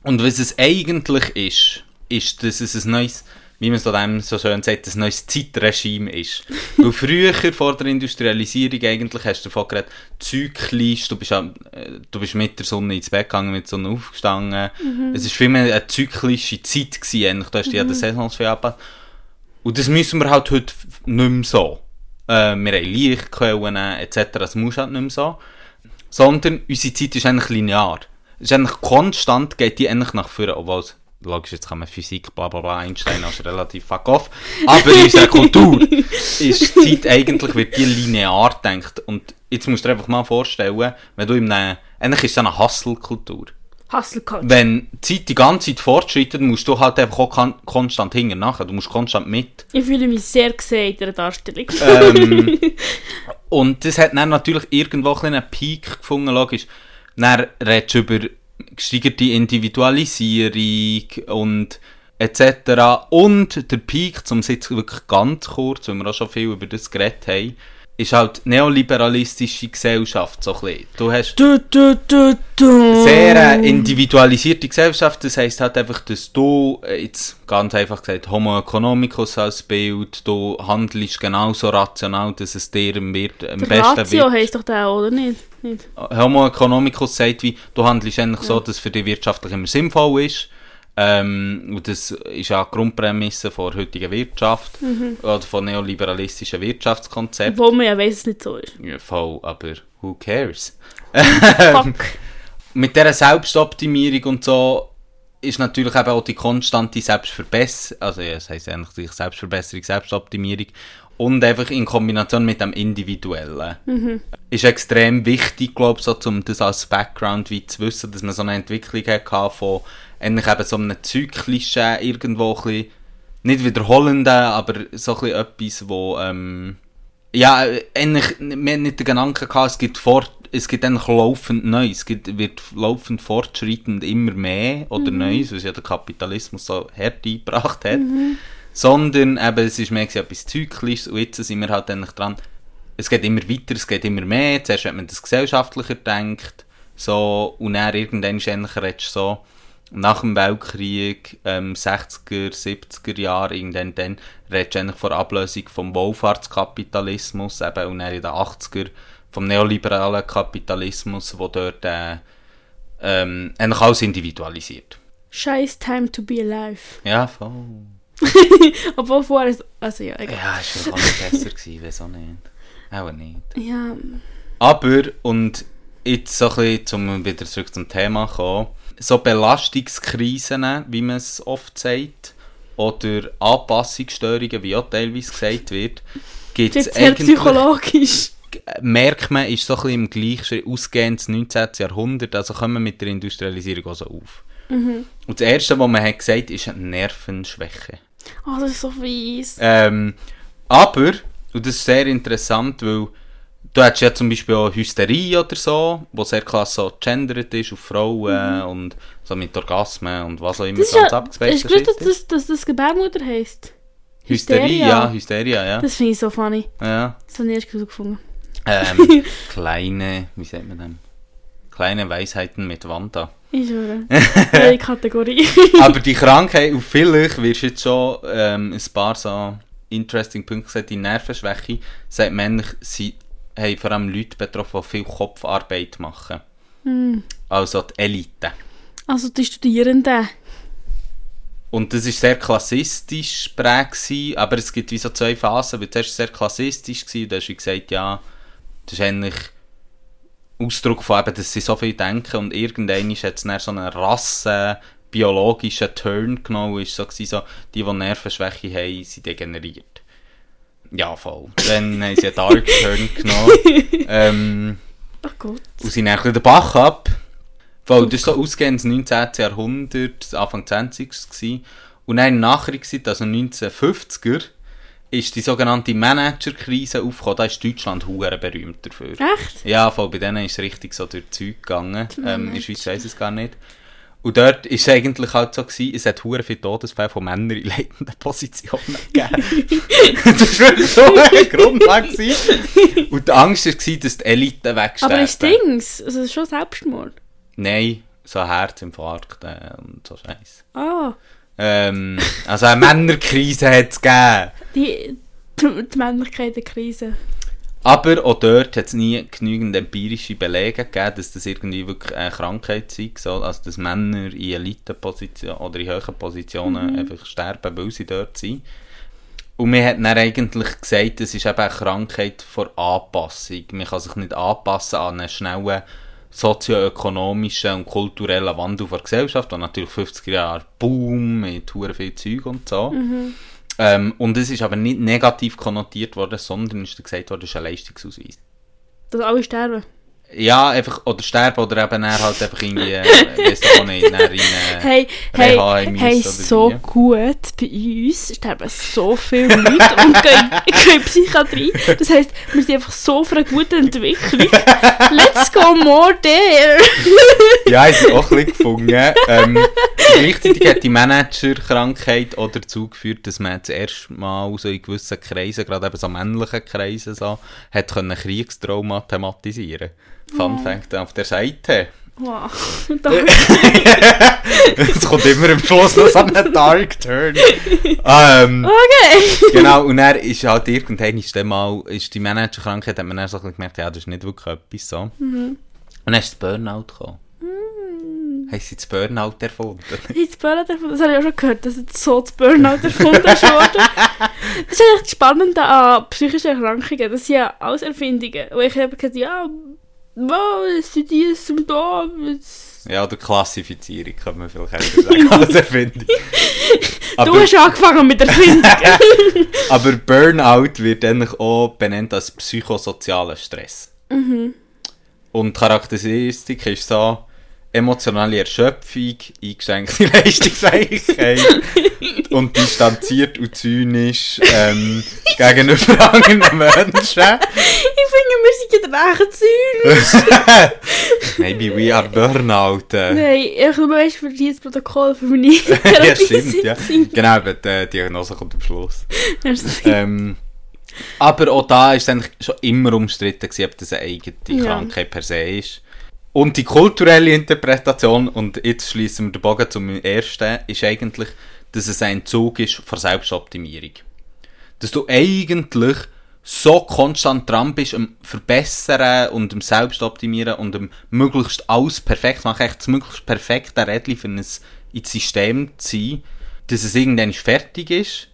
[SPEAKER 2] Und was es eigentlich ist, ist, dass es ein neues, wie man so dem so schön sagt, ein neues Zeitregime ist. Weil früher, vor der Industrialisierung, eigentlich hast du davon geredet, Zyklisch, du bist, äh, du bist mit der Sonne ins Bett gegangen, mit der Sonne aufgestanden. Es war vielmehr eine zyklische Zeit gewesen, eigentlich. Du hast dich an den Saisons angepasst. Und das müssen wir halt heute nicht mehr so. Äh, wir haben Lichtquellen etc. Das muss halt nicht mehr so. Sondern unsere Zeit ist eigentlich linear. Es ist eigentlich konstant, geht die eigentlich nach vorne. Obwohl, es- logisch, jetzt kann man Physik, bla bla bla, Einstein, also relativ fuck off. Aber in unserer Kultur ist die Zeit eigentlich, wird die linear gedacht. Und jetzt musst du dir einfach mal vorstellen, wenn du in einem, eigentlich ist es eine Hustle-Kultur.
[SPEAKER 1] Hustle Culture.
[SPEAKER 2] Wenn die Zeit die ganze Zeit fortschreitet, musst du halt einfach auch kon konstant hinten nachher. Du musst konstant mit.
[SPEAKER 1] Ich fühle mich sehr gesehen in dieser Darstellung.
[SPEAKER 2] Ähm, und das hat dann natürlich irgendwo einen Peak gefunden, logisch. Dann redest du über gesteigerte Individualisierung und etc. Und der Peak, um es jetzt wirklich ganz kurz, weil wir auch schon viel über das geredet haben, ist halt neoliberalistische Gesellschaft so ein bisschen. Du hast
[SPEAKER 1] du, du, du, du.
[SPEAKER 2] sehr äh, individualisierte Gesellschaft. Das heisst halt einfach, dass du, äh, jetzt ganz einfach gesagt, Homo economicus als Bild, du handelst genauso rational, dass es dir am, wird, am besten
[SPEAKER 1] Ratio
[SPEAKER 2] wird.
[SPEAKER 1] heisst doch der, oder nicht? nicht?
[SPEAKER 2] Homo economicus sagt wie, du handelst eigentlich so, dass es für dich wirtschaftlich immer sinnvoll ist. Ähm, und das ist ja die Grundprämisse der heutigen Wirtschaft oder von neoliberalistischen Wirtschaftskonzepten.
[SPEAKER 1] Obwohl man ja weiss, es nicht so ist.
[SPEAKER 2] Ja, voll, aber who cares?
[SPEAKER 1] Fuck.
[SPEAKER 2] mit dieser Selbstoptimierung und so ist natürlich eben auch die konstante Selbstverbesserung, also ja, das heisst eigentlich Selbstverbesserung, Selbstoptimierung und einfach in Kombination mit dem Individuellen. Ist extrem wichtig, glaube ich, so, um das als Background wie zu wissen, dass man so eine Entwicklung hatte von eigentlich eben so einem zyklischen, irgendwo ein bisschen, nicht wiederholenden, aber so ein bisschen etwas, wo, ähm, ja, eigentlich, wir haben nicht den Gedanken gehabt, es gibt, fort, es gibt eigentlich laufend Neues, es gibt, wird laufend fortschreitend immer mehr oder Neues, was ja der Kapitalismus so hart eingebracht hat. Sondern eben, es ist mehr etwas Zyklisches und jetzt sind wir halt eigentlich dran, es geht immer weiter, es geht immer mehr, zuerst hat man das gesellschaftlicher gedacht, so, und dann irgendwann ist eigentlich so, nach dem Weltkrieg, ähm, 60er, 70er Jahre, irgendwann dann, redest du eigentlich von der Ablösung vom Wohlfahrtskapitalismus, eben, und dann in den 80er vom neoliberalen Kapitalismus, wo dort äh, ähm, eigentlich alles individualisiert.
[SPEAKER 1] Scheiß Time to be alive.
[SPEAKER 2] Ja, voll.
[SPEAKER 1] Obwohl vorher ist. Also ja, egal.
[SPEAKER 2] Ja, ist vielleicht auch nicht besser gewesen, wieso nicht? Auch nicht.
[SPEAKER 1] Ja.
[SPEAKER 2] Aber, und jetzt so ein bisschen, um wieder zurück zum Thema zu kommen, so Belastungskrisen, wie man es oft sagt, oder Anpassungsstörungen, wie auch teilweise gesagt wird, gibt es eigentlich,
[SPEAKER 1] psychologisch.
[SPEAKER 2] merkt man, ist so ein bisschen im gleichen ausgehendes 19. Jahrhundert, also kommen wir mit der Industrialisierung auch so auf. Und das Erste, was man hat gesagt ist eine Nervenschwäche.
[SPEAKER 1] Oh, das ist so fies.
[SPEAKER 2] Ähm, aber, und das ist sehr interessant, weil du hättest ja zum Beispiel auch Hysterie oder so, wo sehr krass so gendert ist auf Frauen und so mit Orgasmen und was auch immer
[SPEAKER 1] Mhm. Das ist
[SPEAKER 2] ganz
[SPEAKER 1] ja,
[SPEAKER 2] abgespaced
[SPEAKER 1] hast du gewusst, dass das, dass das Gebärmutter heisst?
[SPEAKER 2] Hysterie,
[SPEAKER 1] Hysteria?
[SPEAKER 2] ja, Hysteria, ja.
[SPEAKER 1] Das finde ich so funny.
[SPEAKER 2] ja.
[SPEAKER 1] Das habe ich erst herausgefunden.
[SPEAKER 2] Ähm, kleine, wie sagt man dem? Kleine Weisheiten mit Wanda.
[SPEAKER 1] Ich schwöre. Neue Kategorie.
[SPEAKER 2] Aber die Krankheit, und vielleicht wirst du jetzt schon ähm, ein paar so interesting Punkte sehen, die Nervenschwäche, sagt männlich, sie haben vor allem Leute betroffen, die viel Kopfarbeit machen.
[SPEAKER 1] Hm.
[SPEAKER 2] Also die Elite.
[SPEAKER 1] Also die Studierenden.
[SPEAKER 2] Und das war sehr klassistisch geprägt, aber es gibt wie so zwei Phasen, weil zuerst sehr klassistisch war, da hast du gesagt, ja, das ist eigentlich Ausdruck von eben, dass sie so viel denken und irgendwann hat es dann so einen Rasse biologischen Turn genommen, ist so, gewesen, so die, die Nervenschwäche haben, sind degeneriert. Ja, voll. Dann haben sie einen Dark Turn genommen ähm,
[SPEAKER 1] Oh Gott.
[SPEAKER 2] und sind dann den Bach ab. Weil das war so ausgehend 19. Jahrhundert, Anfang 20. Gewesen. Und dann Nachkriegszeit, also 1950er, ist die sogenannte Managerkrise aufgekommen. Da ist Deutschland hure berühmt dafür.
[SPEAKER 1] Echt?
[SPEAKER 2] Ja, voll, bei denen ist es richtig so durch die Zeug gegangen. Ähm, in der Schweiz ich es gar nicht. Und dort ist es eigentlich halt so gewesen, es hat hure viele Todesfälle von Männern in leitenden Positionen gegeben. das war wirklich so eine Grundlage. gewesen. Und die Angst war, dass die Elite wegsterben.
[SPEAKER 1] Aber ist Dings? Also das ist schon Selbstmord.
[SPEAKER 2] Nein, so Herzinfarkt äh, und so Scheiß.
[SPEAKER 1] Ah.
[SPEAKER 2] Ähm, also eine Männerkrise hat es gegeben.
[SPEAKER 1] Die, die, die Männlichkeit der Krise.
[SPEAKER 2] Aber auch dort hat es nie genügend empirische Belege gegeben, dass das irgendwie wirklich eine Krankheit sein soll. Also dass Männer in Elitenpositionen oder in hohen Positionen einfach sterben, weil sie dort sind. Und mir hat dann eigentlich gesagt, das ist eben eine Krankheit vor Anpassung. Man kann sich nicht anpassen an einen schnellen sozioökonomischen und kulturellen Wandel der Gesellschaft, und natürlich 50er Jahre Boom mit viel Zeug und so. Ähm, und es ist aber nicht negativ konnotiert worden, sondern ist gesagt worden, es ist ein Leistungsausweis.
[SPEAKER 1] Dass alle sterben.
[SPEAKER 2] Ja, einfach, oder sterben, oder eben dann halt einfach irgendwie, äh, weiss ich nicht, dann in, äh,
[SPEAKER 1] Hey, hey, hey, so
[SPEAKER 2] wie?
[SPEAKER 1] gut. Bei uns sterben so viele Leute und gehen, gehen in Psychiatrie. Das heisst, wir sind einfach so für eine gute Entwicklung. Let's go more there.
[SPEAKER 2] Ja, ich habe auch ein gefunden. Ähm, gleichzeitig hat die Managerkrankheit auch dazu geführt, dass man das erste Mal so in gewissen Kreisen, gerade eben so männlichen Kreisen, so, hat können Kriegstrauma thematisieren Fun Fact auf der Seite.
[SPEAKER 1] Wow. Danke.
[SPEAKER 2] Es kommt immer am Schluss noch so ein Dark Turn. Ähm,
[SPEAKER 1] Okay.
[SPEAKER 2] genau, und dann ist halt irgendwann ist dann mal, ist die Managerkrankheit, hat man dann so gemerkt, ja, das ist nicht wirklich etwas so. Und dann ist das Burnout gekommen. Haben sie das Burnout erfunden?
[SPEAKER 1] Das Burnout erfunden, das habe ich auch schon gehört, dass jetzt so das Burnout erfunden worden. Das ist eigentlich das Spannende an psychischen Erkrankungen. Das sind ja alles Erfindungen. Und ich habe gesagt, ja, was sind die Symptome?
[SPEAKER 2] Ja, oder Klassifizierung kann man vielleicht auch sagen, als Erfindung.
[SPEAKER 1] Du hast angefangen mit Erfindungen.
[SPEAKER 2] aber Burnout wird eigentlich auch benannt als psychosozialer Stress. Und die Charakteristik ist so, emotionale Erschöpfung, eingeschränkte Leistungsfähigkeit und distanziert und zynisch ähm, gegenüber anderen Menschen.
[SPEAKER 1] Ja zynisch.
[SPEAKER 2] Maybe we are Burnout. Äh.
[SPEAKER 1] Nein, ich nur weißt für dieses Protokoll für meine
[SPEAKER 2] ja, stimmt, ja. Genau, aber die Diagnose kommt am Schluss. Ähm, aber auch da ist es eigentlich schon immer umstritten, gewesen, ob das eine eigene
[SPEAKER 1] Ja.
[SPEAKER 2] Krankheit per se ist. Und die kulturelle Interpretation, und jetzt schließen wir den Bogen zum ersten, ist eigentlich, dass es ein Zug ist von Selbstoptimierung. Dass du eigentlich so konstant dran bist, am Verbessern und am Selbstoptimieren und am möglichst alles perfekt machen, echt das möglichst perfekte Rädchen für ein ins System zu sein, dass es irgendwann fertig ist,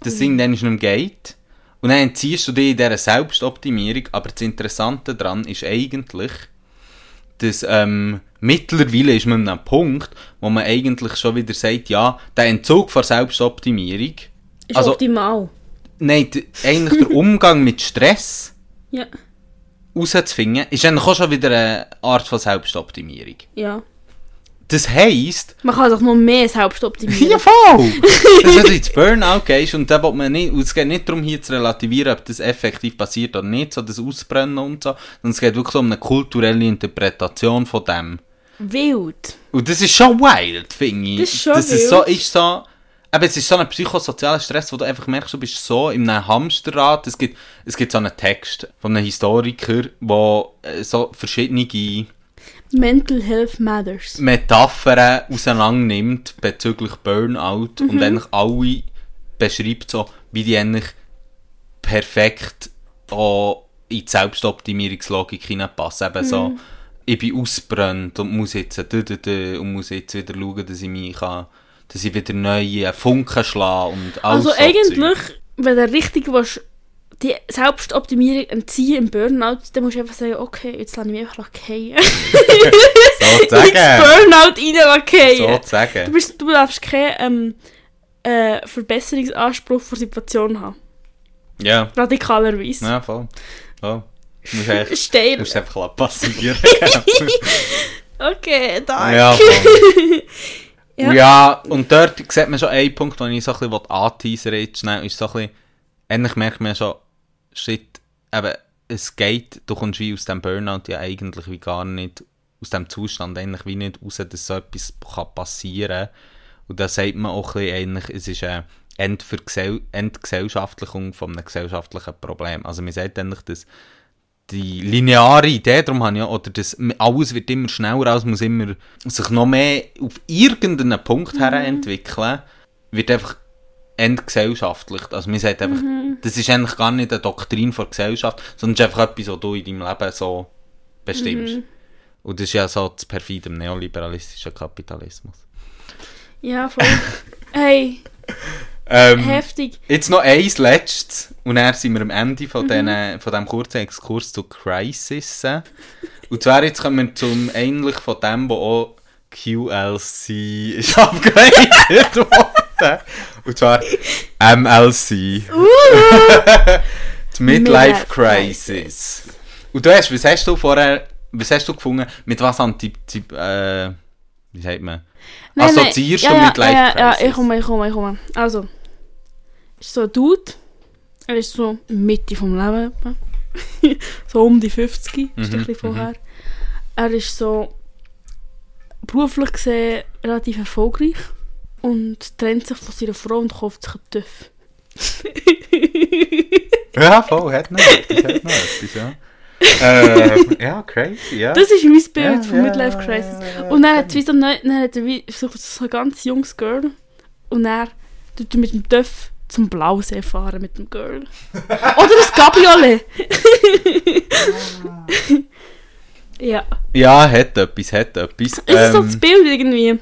[SPEAKER 2] dass es irgendwann nicht mehr geht. Und dann entziehst du dich in dieser Selbstoptimierung, aber das Interessante daran ist eigentlich, dass ähm, mittlerweile ist man an einem Punkt, wo man eigentlich schon wieder sagt, ja, der Entzug von Selbstoptimierung,
[SPEAKER 1] Ist
[SPEAKER 2] also
[SPEAKER 1] optimal.
[SPEAKER 2] Nein, eigentlich der Umgang mit Stress
[SPEAKER 1] Ja.
[SPEAKER 2] rauszufinden, ist eigentlich auch schon wieder eine Art von Selbstoptimierung.
[SPEAKER 1] Ja.
[SPEAKER 2] Das heisst,
[SPEAKER 1] Man kann doch noch mehr selbst optimieren.
[SPEAKER 2] Ja, voll! wenn du ins Burnout gehst und da will man nicht, und es geht nicht darum, hier zu relativieren, ob das effektiv passiert oder nicht, so das Ausbrennen und so, sondern es geht wirklich so um eine kulturelle Interpretation von dem.
[SPEAKER 1] Wild.
[SPEAKER 2] Und das ist schon wild, finde ich.
[SPEAKER 1] Das ist schon
[SPEAKER 2] Dass es so
[SPEAKER 1] wild.
[SPEAKER 2] ist so, aber es ist so ein psychosozialer Stress, wo du einfach merkst, du bist so in einem Hamsterrad. Es gibt, es gibt so einen Text von einem Historiker, der äh, so verschiedene
[SPEAKER 1] Mental Health Matters.
[SPEAKER 2] Metaphern auseinander nimmt bezüglich Burnout
[SPEAKER 1] Mhm.
[SPEAKER 2] und eigentlich alle beschreibt so, wie die eigentlich perfekt auch in die Selbstoptimierungslogik hineinpassen. Eben
[SPEAKER 1] Mhm.
[SPEAKER 2] so, ich bin ausbrennt und muss jetzt und muss jetzt wieder schauen, dass ich mich kann, dass ich wieder neue Funken schlage und alles
[SPEAKER 1] Also
[SPEAKER 2] so
[SPEAKER 1] eigentlich,
[SPEAKER 2] Zeug.
[SPEAKER 1] wenn du richtig willst, die Selbstoptimierung entziehen im Burnout, dann musst du einfach sagen, okay, jetzt lasse ich mich einfach fallen.
[SPEAKER 2] Sozusagen.
[SPEAKER 1] Burnout reinlackieren. Du,
[SPEAKER 2] Sozusagen.
[SPEAKER 1] bist, du darfst keinen ähm, äh, Verbesserungsanspruch vor der Situation haben.
[SPEAKER 2] Ja,
[SPEAKER 1] Radikalerweise.
[SPEAKER 2] ja, voll. voll. Du musst du
[SPEAKER 1] Steil.
[SPEAKER 2] musst einfach passieren.
[SPEAKER 1] Okay, danke.
[SPEAKER 2] Ja, voll.
[SPEAKER 1] Ja.
[SPEAKER 2] ja. und dort sieht man schon einen Punkt, den ich so ein bisschen anteasern jetzt schnell, ist so ein endlich merkt man schon, shit, eben, es geht, du kommst wie aus dem Burnout ja eigentlich wie gar nicht, aus dem Zustand eigentlich wie nicht raus, dass so etwas kann passieren Und da sagt man auch ein bisschen, eigentlich, es ist eine Entgesellschaftlichung von einem gesellschaftlichen Problem. Also man sagt eigentlich, dass die lineare Idee, darum habe ich ja, oder das, alles wird immer schneller, alles muss immer sich noch mehr auf irgendeinen Punkt her entwickeln, wird einfach entgesellschaftlicht. Also man sagt einfach, das ist eigentlich gar nicht eine Doktrin von Gesellschaft, sondern es ist einfach etwas, was du in deinem Leben so bestimmst. Und das ist ja so das perfide im neoliberalistischen Kapitalismus.
[SPEAKER 1] Ja, voll. hey,
[SPEAKER 2] Ähm,
[SPEAKER 1] heftig.
[SPEAKER 2] Jetzt noch eins letztes und dann sind wir am Ende von, mhm. von diesem kurzen Exkurs zu Crisis. Und zwar jetzt kommen wir zum ähnlich von dem, wo auch QLC ist abgeleitet worden. Und zwar MLC. die Midlife Crisis. Und du hast, was hast du vorher, was hast du gefunden, mit was anti, äh, wie sagt man, assoziierst
[SPEAKER 1] ja,
[SPEAKER 2] du
[SPEAKER 1] ja,
[SPEAKER 2] Midlife
[SPEAKER 1] ja,
[SPEAKER 2] Crisis?
[SPEAKER 1] Ja, ich komme, ich komme, ich komme. Also, ist so ein Dude. Er ist so Mitte vom Leben. so um die 50, ist
[SPEAKER 2] Mhm,
[SPEAKER 1] ein bisschen vorher. Er ist so beruflich gesehen relativ erfolgreich und trennt sich von seiner Frau und kauft sich einen TÜV.
[SPEAKER 2] Ja, voll, hat noch etwas, hat noch etwas, ja. äh, ja, crazy, ja.
[SPEAKER 1] Das ist mein Bild
[SPEAKER 2] Ja,
[SPEAKER 1] von
[SPEAKER 2] ja,
[SPEAKER 1] Midlife Crisis.
[SPEAKER 2] ja,
[SPEAKER 1] und dann hat,
[SPEAKER 2] kenn
[SPEAKER 1] wie so, neu- dann hat er wie so, so ein ganz junges Girl und er tut er mit dem TÜV zum Blausee fahren mit dem Girl. Oder das Cabriolet. ja.
[SPEAKER 2] Ja, hat etwas, hat etwas.
[SPEAKER 1] Ist das so
[SPEAKER 2] Ähm,
[SPEAKER 1] das Bild irgendwie?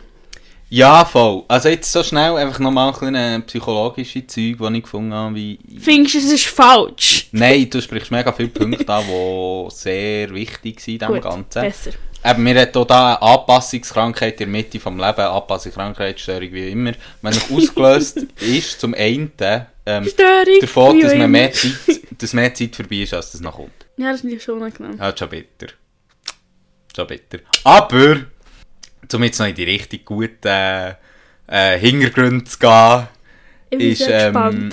[SPEAKER 2] ja, voll. Also jetzt so schnell einfach nochmal ein bisschen psychologische Zeug, die ich gefunden habe, wie...
[SPEAKER 1] Findest du, es ist falsch?
[SPEAKER 2] Nein, du sprichst mega viele Punkte an, die sehr wichtig sind in dem
[SPEAKER 1] Gut,
[SPEAKER 2] Ganzen.
[SPEAKER 1] besser.
[SPEAKER 2] Eben, wir haben auch da eine Anpassungskrankheit in der Mitte vom Leben, Anpassungskrankheitsstörung wie immer. Wenn es ausgelöst ist, zum einen, ähm,
[SPEAKER 1] Störung.
[SPEAKER 2] davon, dass, man mehr Zeit, dass mehr Zeit vorbei ist, als das noch kommt.
[SPEAKER 1] Ja, das finde ich schon unangenehm.
[SPEAKER 2] Ja, schon bitter. Schon bitter. Aber, um jetzt noch in die richtig guten äh, äh, Hintergründe zu gehen,
[SPEAKER 1] Ich bin
[SPEAKER 2] ist, ähm,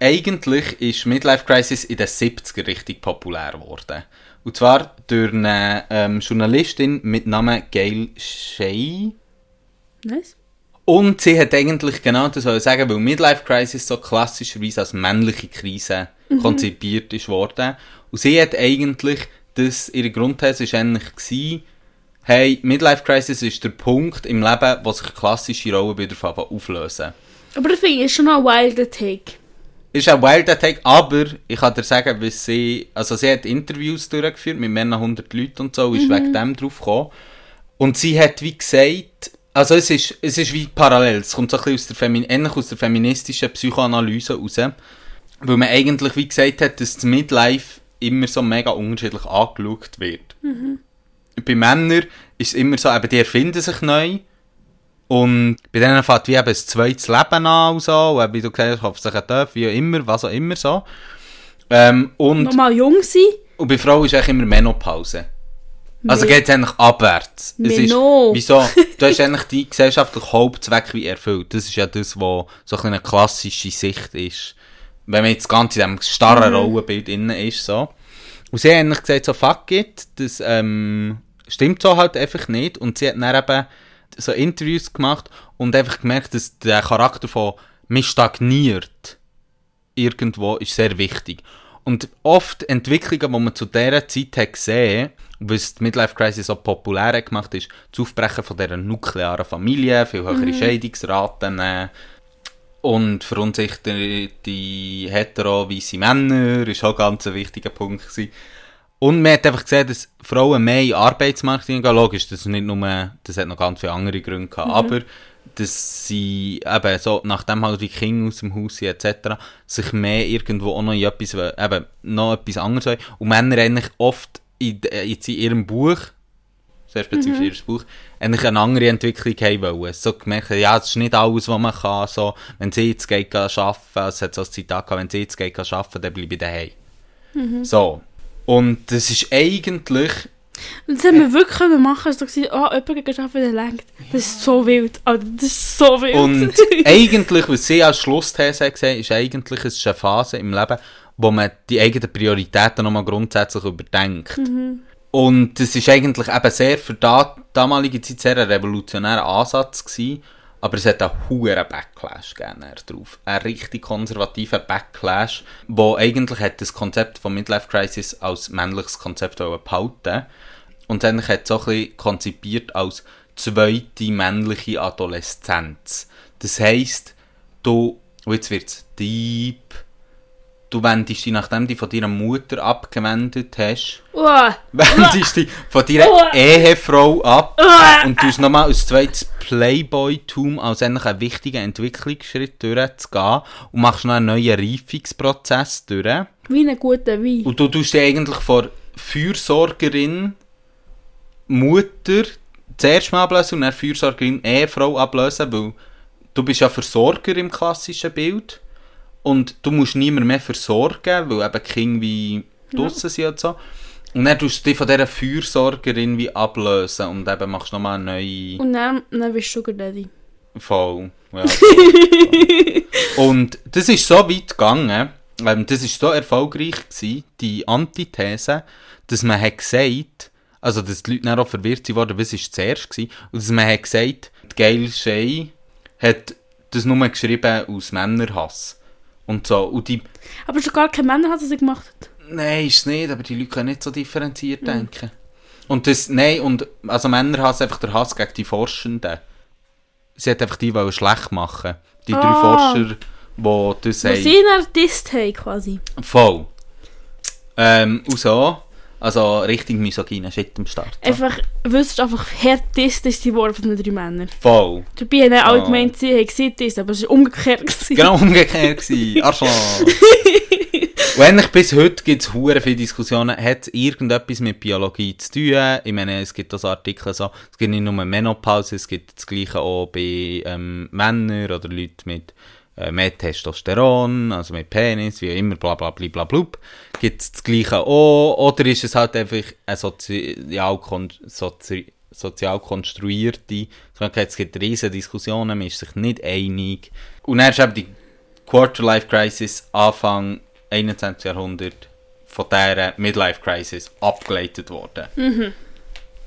[SPEAKER 2] eigentlich ist Midlife Crisis in den 70er richtig populär geworden. Und zwar durch eine ähm, Journalistin mit Namen Gail Shay.
[SPEAKER 1] Nice.
[SPEAKER 2] Und sie hat eigentlich genau das wollen sagen, weil Midlife Crisis so klassischerweise als männliche Krise konzipiert ist worden. Und sie hat eigentlich, das, ihre Grundthese ist eigentlich gewesen, hey, Midlife Crisis ist der Punkt im Leben, wo sich klassische Rollenbilder anfangen auflösen.
[SPEAKER 1] Aber das finde ich ist schon noch ein wilder Take.
[SPEAKER 2] Ist ein wilder Take, aber ich kann dir sagen, wie sie, also sie hat Interviews durchgeführt mit mehr als 100 Leuten und so, ist wegen dem drauf gekommen. Und sie hat wie gesagt, also es ist, es ist wie parallel, es kommt so ein bisschen aus der, Femin ähnlich aus der feministischen Psychoanalyse raus, weil man eigentlich wie gesagt hat, dass das Midlife immer so mega unterschiedlich angeschaut wird. Bei Männern ist es immer so, eben, die erfinden sich neu, und bei denen fängt wie eben ein zweites Leben an und so, und wie du gesagt hast, kauft sich ein Töpf, wie immer, was auch immer so. Ähm, und,
[SPEAKER 1] Nochmal jung sein.
[SPEAKER 2] und bei Frauen ist eigentlich immer Menopause. Also geht es eigentlich abwärts. Es ist, wieso? Du hast eigentlich die gesellschaftliche Hauptzweck wie erfüllt. Das ist ja das, was so eine klassische Sicht ist. Wenn man jetzt ganz in diesem starren Rollenbild innen ist, so. Und sie haben eigentlich gesagt, so, fuck it, das, ähm, stimmt so halt einfach nicht. Und sie hat dann eben so Interviews gemacht und einfach gemerkt, dass der Charakter von «mich stagniert» irgendwo ist sehr wichtig. Und oft Entwicklungen, die man zu dieser Zeit hat gesehen was die Midlife Crisis so populär gemacht ist, das Aufbrechen von dieser nuklearen Familie, viel höhere Scheidungsraten äh, und verunsicherte hetero-weisse Männer ist auch ganz ein wichtiger Punkt gewesen. Und man hat einfach gesehen, dass Frauen mehr in den Arbeitsmarkt gehen. Logisch, das nicht nur, das hat noch ganz viele andere Gründe gehabt. Aber, dass sie eben so, nachdem halt die Kinder aus dem Haus sind, etc., sich mehr irgendwo auch noch in etwas, eben, noch etwas anderes wollen. Und Männer eigentlich oft in, äh, jetzt in ihrem Buch, sehr spezifisch in ihrem Buch, eigentlich eine andere Entwicklung haben wollen. So gemerkt, ja, es ist nicht alles, was man kann, so, wenn sie jetzt geht arbeiten, es hat so ein Zitat gehabt, wenn sie jetzt geht arbeiten, dann bleibe ich daheim. So. Und das ist eigentlich,
[SPEAKER 1] Und das haben wir wirklich können machen. Es war so, oh, jemand arbeiten, der lenkt. Das ist so wild. Alter, das ist so wild.
[SPEAKER 2] Und eigentlich, was sie als Schlussthese gesehen, ist eigentlich, es ist eine Phase im Leben, wo man die eigenen Prioritäten nochmal grundsätzlich überdenkt. Und das ist eigentlich eben sehr für da, damalige Zeit sehr ein revolutionärer Ansatz gewesen, aber es hat einen hohen Backlash gegeben drauf. Einen richtig konservativen Backlash, wo eigentlich hat das Konzept von Midlife Crisis als männliches Konzept behalten und eigentlich hat es so ein konzipiert als zweite männliche Adoleszenz. Das heisst, du, jetzt wird's deep, du wendest dich, nachdem du dich von deiner Mutter abgewendet hast,
[SPEAKER 1] Uah.
[SPEAKER 2] wendest dich von deiner
[SPEAKER 1] Uah.
[SPEAKER 2] Ehefrau ab
[SPEAKER 1] Uah.
[SPEAKER 2] und tust nochmal als zweites Playboy-Tum als eigentlich einen wichtigen Entwicklungsschritt durchzugehen und machst noch einen neuen Reifungsprozess durch.
[SPEAKER 1] Wie ein guter Wein.
[SPEAKER 2] Und du tust dich eigentlich vor Fürsorgerin, Mutter zuerst mal ablösen und dann Fürsorgerin, Ehefrau ablösen, weil du bist ja Versorger im klassischen Bild und du musst niemand mehr versorgen, weil eben Kinder wie draussen sind und so. Und dann tust du dich von dieser Fürsorgerin wie ablösen und eben machst nochmal eine neue...
[SPEAKER 1] Und dann, dann bist du Sugar Daddy.
[SPEAKER 2] Voll. Ja. und das ist so weit gegangen, ähm, das ist so erfolgreich gewesen, die Antithese, dass man hat gesagt, also dass die Leute dann auch verwirrt worden, was ist zuerst gewesen, und dass man hat gesagt, die Gail Shay hat das nur geschrieben aus Männerhass. Und so. Und die,
[SPEAKER 1] Aber schon gar keine Männer hat, er gemacht hat.
[SPEAKER 2] nein, ist es nicht, aber die Leute können nicht so differenziert denken. Und das, nein, und, also Männerhass einfach der Hass gegen die Forschenden. Sie hat einfach die wollen schlecht machen. Die drei
[SPEAKER 1] Ah.
[SPEAKER 2] Forscher, die das haben.
[SPEAKER 1] sie einen Artist haben, quasi.
[SPEAKER 2] Voll. Ähm, und so. Also richtig misogyne Shit am Start. So.
[SPEAKER 1] Einfach, wüsstest einfach, härtest ist die Worte von den drei Männern.
[SPEAKER 2] Voll.
[SPEAKER 1] Dabei haben alle
[SPEAKER 2] Ah.
[SPEAKER 1] gemeint, sie haben gesehen, das, aber es war umgekehrt. gewesen.
[SPEAKER 2] Genau umgekehrt gsi. Arschloch. Und eigentlich bis heute gibt es hure viele Diskussionen, hat es irgendetwas mit Biologie zu tun? Ich meine, es gibt so Artikel so, es gibt nicht nur Menopause, es gibt das gleiche auch bei ähm, Männern oder Leuten mit mehr Testosteron, also mit Penis, wie immer, bla bla bla bla blub. Gibt es das gleiche auch? Oder ist es halt einfach eine sozial, sozi sozial konstruierte Krankheit? Es gibt riesige Diskussionen, man ist sich nicht einig. Und dann ist eben die Quarter-Life-Crisis Anfang 21. Jahrhundert von dieser Midlife-Crisis abgeleitet worden.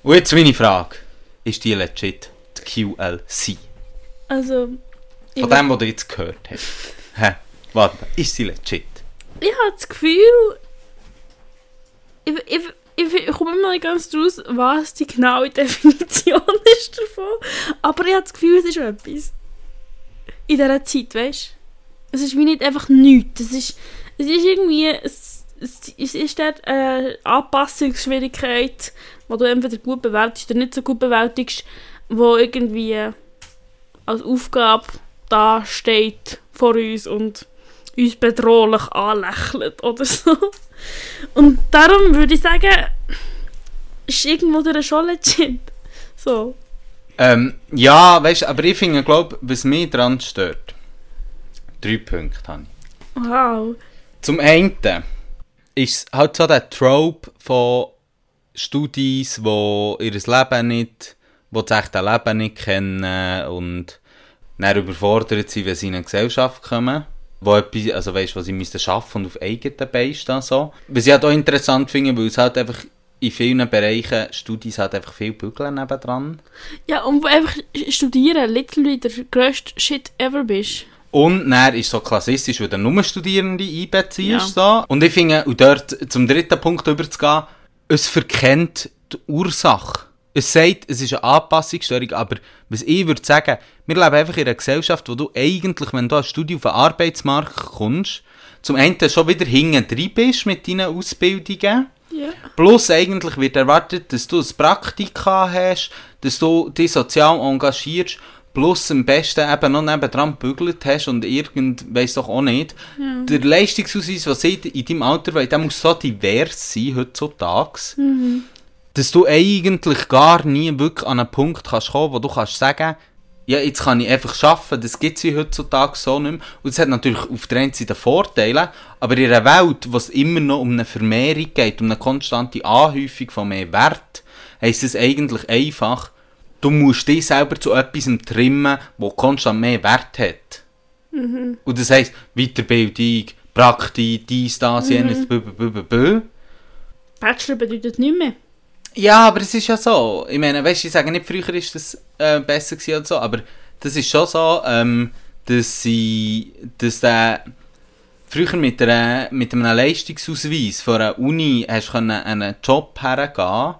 [SPEAKER 2] Und jetzt meine Frage. Ist die legit die QLC?
[SPEAKER 1] Also,
[SPEAKER 2] Von dem, was du jetzt gehört hast. Hä? Warte, ist sie legit?
[SPEAKER 1] ich habe das Gefühl, ich, ich, ich, ich komme immer nicht ganz draus, was die genaue Definition ist davon. Aber ich habe das Gefühl, es ist etwas. In dieser Zeit, weißt du? Es ist wie nicht einfach nichts. Es ist, es ist irgendwie. Es, es, es ist dort eine Anpassungsschwierigkeit, die du entweder gut bewältigst oder nicht so gut bewältigst, wo irgendwie als Aufgabe da steht vor uns und uns bedrohlich anlächelt oder so. Und darum würde ich sagen, ist irgendwo der schon legit. So.
[SPEAKER 2] Ähm, ja, weißt du, aber ich finde, glaube was mich daran stört, drei Punkte habe ich.
[SPEAKER 1] Wow.
[SPEAKER 2] Zum einen ist halt so der Trope von Studis, die ihr Leben nicht, die das echte Leben nicht kennen und dann überfordert sind, wenn sie in eine Gesellschaft kommen. Wo etwas, also weißt, was sie müssen schaffen und auf eigenen Beinen stehen, so. Was ich halt auch interessant finde, weil es halt einfach in vielen Bereichen Studis halt einfach viel Bügeln nebendran.
[SPEAKER 1] Ja, und wo einfach studieren, literally der grösste Shit ever bist.
[SPEAKER 2] Und dann ist so klassistisch, weil du nur Studierende einbeziehst.
[SPEAKER 1] Ja.
[SPEAKER 2] So. Und ich finde, und dort zum dritten Punkt überzugehen, es verkennt die Ursache. Es sagt, es ist eine Anpassungsstörung, aber was ich würde sagen, wir leben einfach in einer Gesellschaft, wo du eigentlich, wenn du als Studie auf den Arbeitsmarkt kommst, zum einen schon wieder hinten drin bist mit deinen Ausbildungen.
[SPEAKER 1] Ja.
[SPEAKER 2] Plus eigentlich wird erwartet, dass du ein Praktika hast, dass du dich sozial engagierst, plus am besten eben noch nebendran gebügelt hast und irgend, weiss doch auch nicht. Der Leistungsausweis, was sie in deinem Alter wollen, der muss so divers sein heutzutage, dass du eigentlich gar nie wirklich an einen Punkt kannst kommen, wo du kannst sagen, ja, jetzt kann ich einfach arbeiten, das gibt es heutzutage so nicht mehr. Und es hat natürlich auf der einen Seite Vorteile, aber in einer Welt, wo es immer noch um eine Vermehrung geht, um eine konstante Anhäufung von mehr Wert, heisst es eigentlich einfach, du musst dich selber zu etwas trimmen, wo konstant mehr Wert hat. Und das heisst, Weiterbildung, Praktik, dies, das, jenes, bö, bö.
[SPEAKER 1] Bachelor bedeutet nicht mehr.
[SPEAKER 2] Ja, aber es ist ja so. Ich meine, weißt du, ich sage nicht, früher ist das äh, besser gewesen oder so, aber das ist schon so, ähm, dass sie, dass der, früher mit, einer, mit einem Leistungsausweis von einer Uni hast können einen Job hergehen,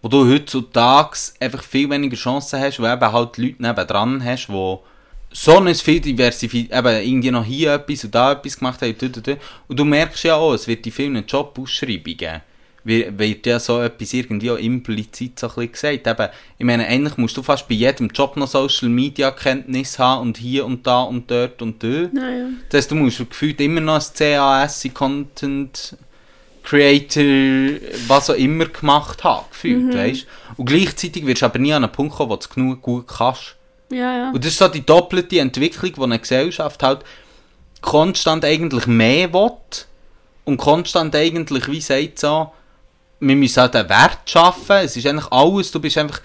[SPEAKER 2] wo du heutzutage einfach viel weniger Chancen hast, weil eben halt Leute nebendran hast, die so ein viel diversifiziert, eben irgendwie noch hier etwas und da etwas gemacht haben, und, und, und. und du merkst ja auch, es wird in vielen Jobausschreibungen wird ja so etwas irgendwie auch implizit so ein bisschen gesagt. Eben, ich meine, eigentlich musst du fast bei jedem Job noch Social Media Kenntnis haben und hier und da und dort und dort.
[SPEAKER 1] Naja.
[SPEAKER 2] Das heisst, du musst gefühlt immer noch ein CAS, Content Creator, was auch immer gemacht haben, gefühlt, weißt? Und gleichzeitig wirst du aber nie an einen Punkt kommen, wo du es genug gut kannst.
[SPEAKER 1] Ja, ja.
[SPEAKER 2] Und das ist so die doppelte Entwicklung, die eine Gesellschaft halt konstant eigentlich mehr will und konstant eigentlich, wie sagt so, wir müssen halt einen Wert schaffen, es ist eigentlich alles, du bist einfach,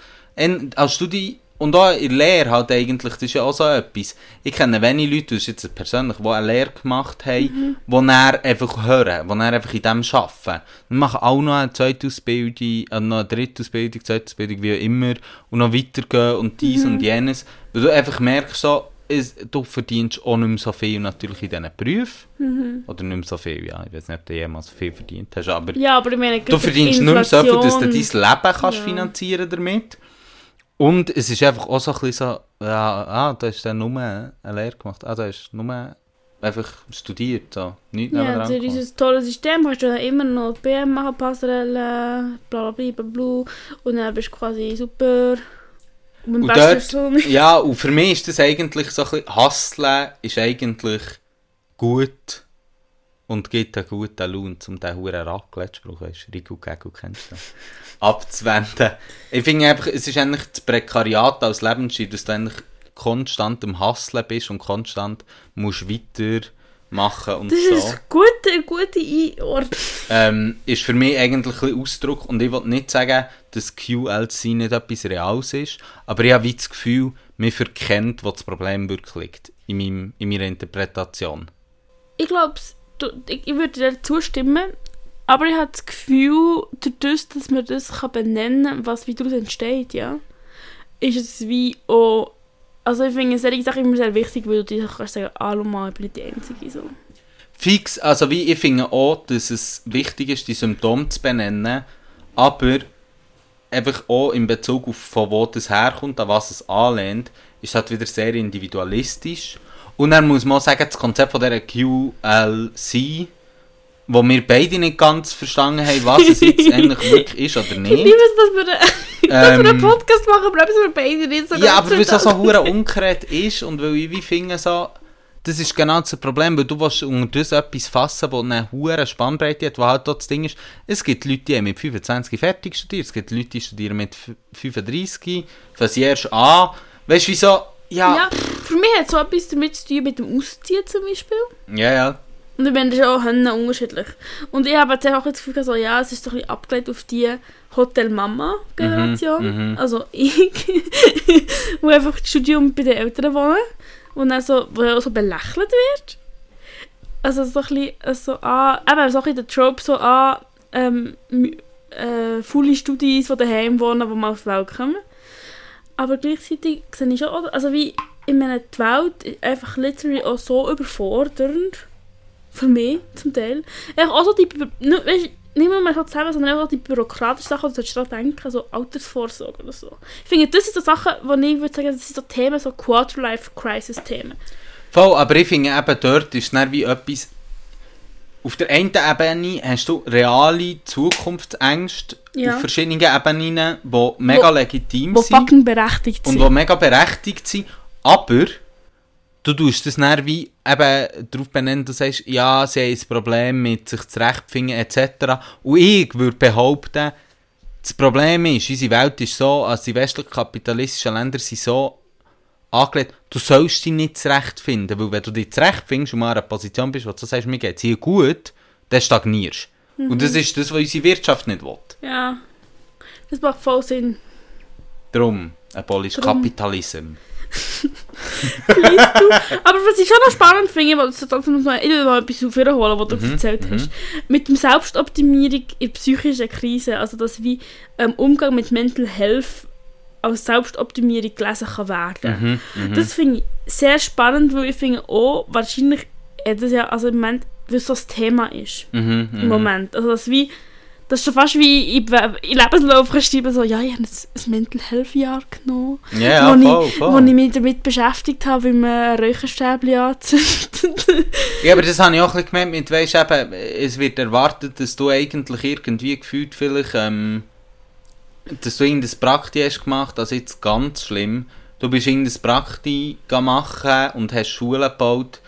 [SPEAKER 2] als Studi und auch in der Lehre halt eigentlich, das ist ja auch so etwas. Ich kenne wenige Leute, das ist jetzt persönlich, die eine Lehre gemacht haben, die dann einfach hören, die dann einfach in dem arbeiten. Wir machen auch noch eine zweite Ausbildung, äh, noch eine dritte Ausbildung, zweite Ausbildung, wie auch immer, und noch weitergehen und dies und jenes. Weil du einfach merkst so, es, du verdienst auch nicht mehr so viel natürlich in diesen Berufen. Oder nicht mehr so viel, ja. Ich weiß nicht, ob du jemals so viel verdient hast, aber
[SPEAKER 1] Ja, aber meine,
[SPEAKER 2] du verdienst nicht mehr so viel, dass du dein Leben kannst
[SPEAKER 1] Ja.
[SPEAKER 2] finanzieren damit. Und es ist einfach auch so ein bisschen so, ja, ah, du hast dann nur eine Lehre gemacht. Ah, du hast nur einfach studiert, so. Nichts
[SPEAKER 1] Ja,
[SPEAKER 2] gemacht.
[SPEAKER 1] dieses tolle System kannst du dann immer noch BM machen, Passerelle, bla bla bla bla bla. Und dann bist du quasi super. Und
[SPEAKER 2] Und dort, ja, und für mich ist das eigentlich so ein bisschen, Hustlen ist eigentlich gut und gibt einen guten Lohn, um diesen huren Raclette-Spruch, weißt du, Gegu kennst du, abzuwenden. Ich finde einfach, es ist eigentlich das Prekariat als Lebensstil, dass du eigentlich konstant am Hustlen bist und konstant musst weitermachen und
[SPEAKER 1] Das
[SPEAKER 2] so.
[SPEAKER 1] ist eine gute, eine gute Einordnung.
[SPEAKER 2] ähm, ist für mich eigentlich ein Ausdruck und ich will nicht sagen, dass QLC nicht etwas Reales ist, aber ich habe wie das Gefühl, mir verkennt, wo das Problem wirklich liegt, in, meinem, in meiner Interpretation.
[SPEAKER 1] Ich glaube, ich, ich würde dir zustimmen. Aber ich habe das Gefühl, dadurch, dass man das kann benennen kann, was wie daraus entsteht, ja, ist es wie auch... Also ich finde solche Sachen immer sehr wichtig, weil du dir kannst sagen, hallo mal, ich bin nicht die Einzige. So.
[SPEAKER 2] Fix, also wie ich finde auch, dass es wichtig ist, die Symptome zu benennen, aber einfach auch in Bezug auf von wo das herkommt, an was es anlehnt, ist halt wieder sehr individualistisch. Und dann muss man auch sagen, das Konzept von dieser QLC, wo wir beide nicht ganz verstanden haben, was es jetzt eigentlich wirklich ist oder
[SPEAKER 1] Ich
[SPEAKER 2] nicht.
[SPEAKER 1] liebe es, dass wir, dass wir einen
[SPEAKER 2] Ähm,
[SPEAKER 1] Podcast machen, etwas wir beide nicht so
[SPEAKER 2] Ja, aber weil es auch so hure ungerät ist und weil ich wie finde so, das ist genau das Problem, weil du willst unter das etwas fassen, das eine hure Spannbreite hat, wo halt das Ding ist, es gibt Leute, die haben mit 25 fertig studiert, es gibt Leute, die studieren mit f- 35, fangen erst an, weißt du, wieso, ja,
[SPEAKER 1] Ja, für mich hat es so etwas damit zu tun mit dem Ausziehen zum Beispiel.
[SPEAKER 2] ja, ja,
[SPEAKER 1] Und ich ist auch Hände unterschiedlich. Und ich habe jetzt auch das Gefühl, so, ja, es ist doch ein bisschen abgeleitet auf die Hotel-Mama-Generation.
[SPEAKER 2] Mhm, mhm.
[SPEAKER 1] Also ich, wo einfach das Studium bei den Eltern wohnen und dann so, wo auch so belächelt wird. Also so ein bisschen, äh, so, ah, eben so ein bisschen der Trope, so, ah, ähm, äh, viele Studis, die daheim wohnen, die mal auf die Welt kommen. Aber gleichzeitig sehe ich schon, auch- also wie, ich meine, die Welt ist einfach literally auch so überfordernd. Für mich, zum Teil. Einfach auch so die, weißt, nicht nur mal so zusammen, sondern auch die bürokratischen Sachen, die du daran denken, so Altersvorsorge oder so. Ich finde, das sind so Sachen, wo ich würde sagen, das sind so Themen, so Quarter-Life-Crisis-Themen.
[SPEAKER 2] Voll, aber ich finde eben dort ist es dann wie etwas. Auf der einen Ebene hast du reale Zukunftsängste
[SPEAKER 1] Ja.
[SPEAKER 2] auf verschiedenen Ebenen, die mega
[SPEAKER 1] Wo-
[SPEAKER 2] legitim
[SPEAKER 1] Die
[SPEAKER 2] sind
[SPEAKER 1] fucking berechtigt
[SPEAKER 2] und
[SPEAKER 1] sind.
[SPEAKER 2] die mega berechtigt sind. Aber du tust das dann wie eben darauf benennen, du sagst, ja, sie haben ein Problem mit sich zurechtfinden etc. Und ich würde behaupten, das Problem ist, unsere Welt ist so, also die westlich kapitalistischen Länder sind so angelegt, du sollst dich nicht zurechtfinden, weil wenn du dich zurechtfindest und mal in einer Position bist, wo du sagst, mir geht es hier gut, dann stagnierst Und das ist das, was unsere Wirtschaft nicht will.
[SPEAKER 1] Ja. Das macht voll Sinn. Drum.
[SPEAKER 2] Kapitalism.
[SPEAKER 1] Liest du? Aber was ich schon noch spannend finde, weil das trotzdem noch, ich will noch etwas aufholen, was du
[SPEAKER 2] Mhm,
[SPEAKER 1] erzählt hast. Mit dem Selbstoptimierung in psychischen Krisen, also dass wie ähm, Umgang mit Mental Health als Selbstoptimierung gelesen kann werden.
[SPEAKER 2] Mhm, mhm.
[SPEAKER 1] Das finde ich sehr spannend, weil ich finde auch, wahrscheinlich, äh, das ja, also im Moment, weil es so das Thema ist.
[SPEAKER 2] Mhm,
[SPEAKER 1] Im
[SPEAKER 2] mhm.
[SPEAKER 1] Moment. Also das wie, das ist schon fast wie in, in Lebenslauf geschrieben, so, ja, ich habe ein Mental Health Jahr genommen.
[SPEAKER 2] Ja, ja,
[SPEAKER 1] wo,
[SPEAKER 2] voll,
[SPEAKER 1] ich,
[SPEAKER 2] voll.
[SPEAKER 1] wo ich mich damit beschäftigt habe, wie man ein Räucherstäbchen anzündet.
[SPEAKER 2] Ja, aber das habe ich auch ein bisschen gemeint mit, weisst eben, es wird erwartet, dass du eigentlich irgendwie gefühlt vielleicht, ähm, dass du irgendein Prakti hast gemacht, also jetzt ganz schlimm, du bist irgendein Prakti machen und hast Schulen gebaut,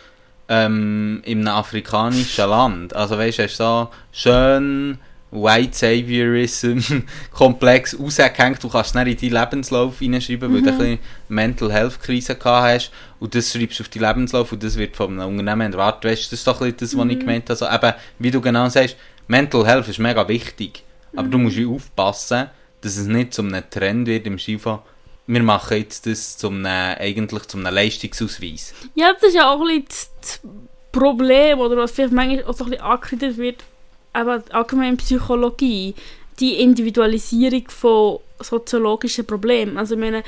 [SPEAKER 2] ähm, in einem afrikanischen Land. Also weißt du, hast so schön White Saviorism komplex rausgehängt, du kannst es dann in deinen Lebenslauf reinschreiben, weil du ein bisschen Mental Health Krise gehabt hast und das schreibst du auf deinen Lebenslauf und das wird vom Unternehmen erwartet. Weißt das ist doch ein bisschen das, was ich gemeint habe. Also eben, wie du genau sagst, Mental Health ist mega wichtig, aber du musst aufpassen, dass es nicht zum einem Trend wird im Skifahren. Wir machen jetzt das zum einem, eigentlich zum einem Leistungsausweis.
[SPEAKER 1] ja, das ist ja auch ein bisschen das Problem, oder was vielleicht manchmal auch so ein bisschen angekreidet wird, aber allgemein in Psychologie, die Individualisierung von soziologischen Problemen. Also ich meine,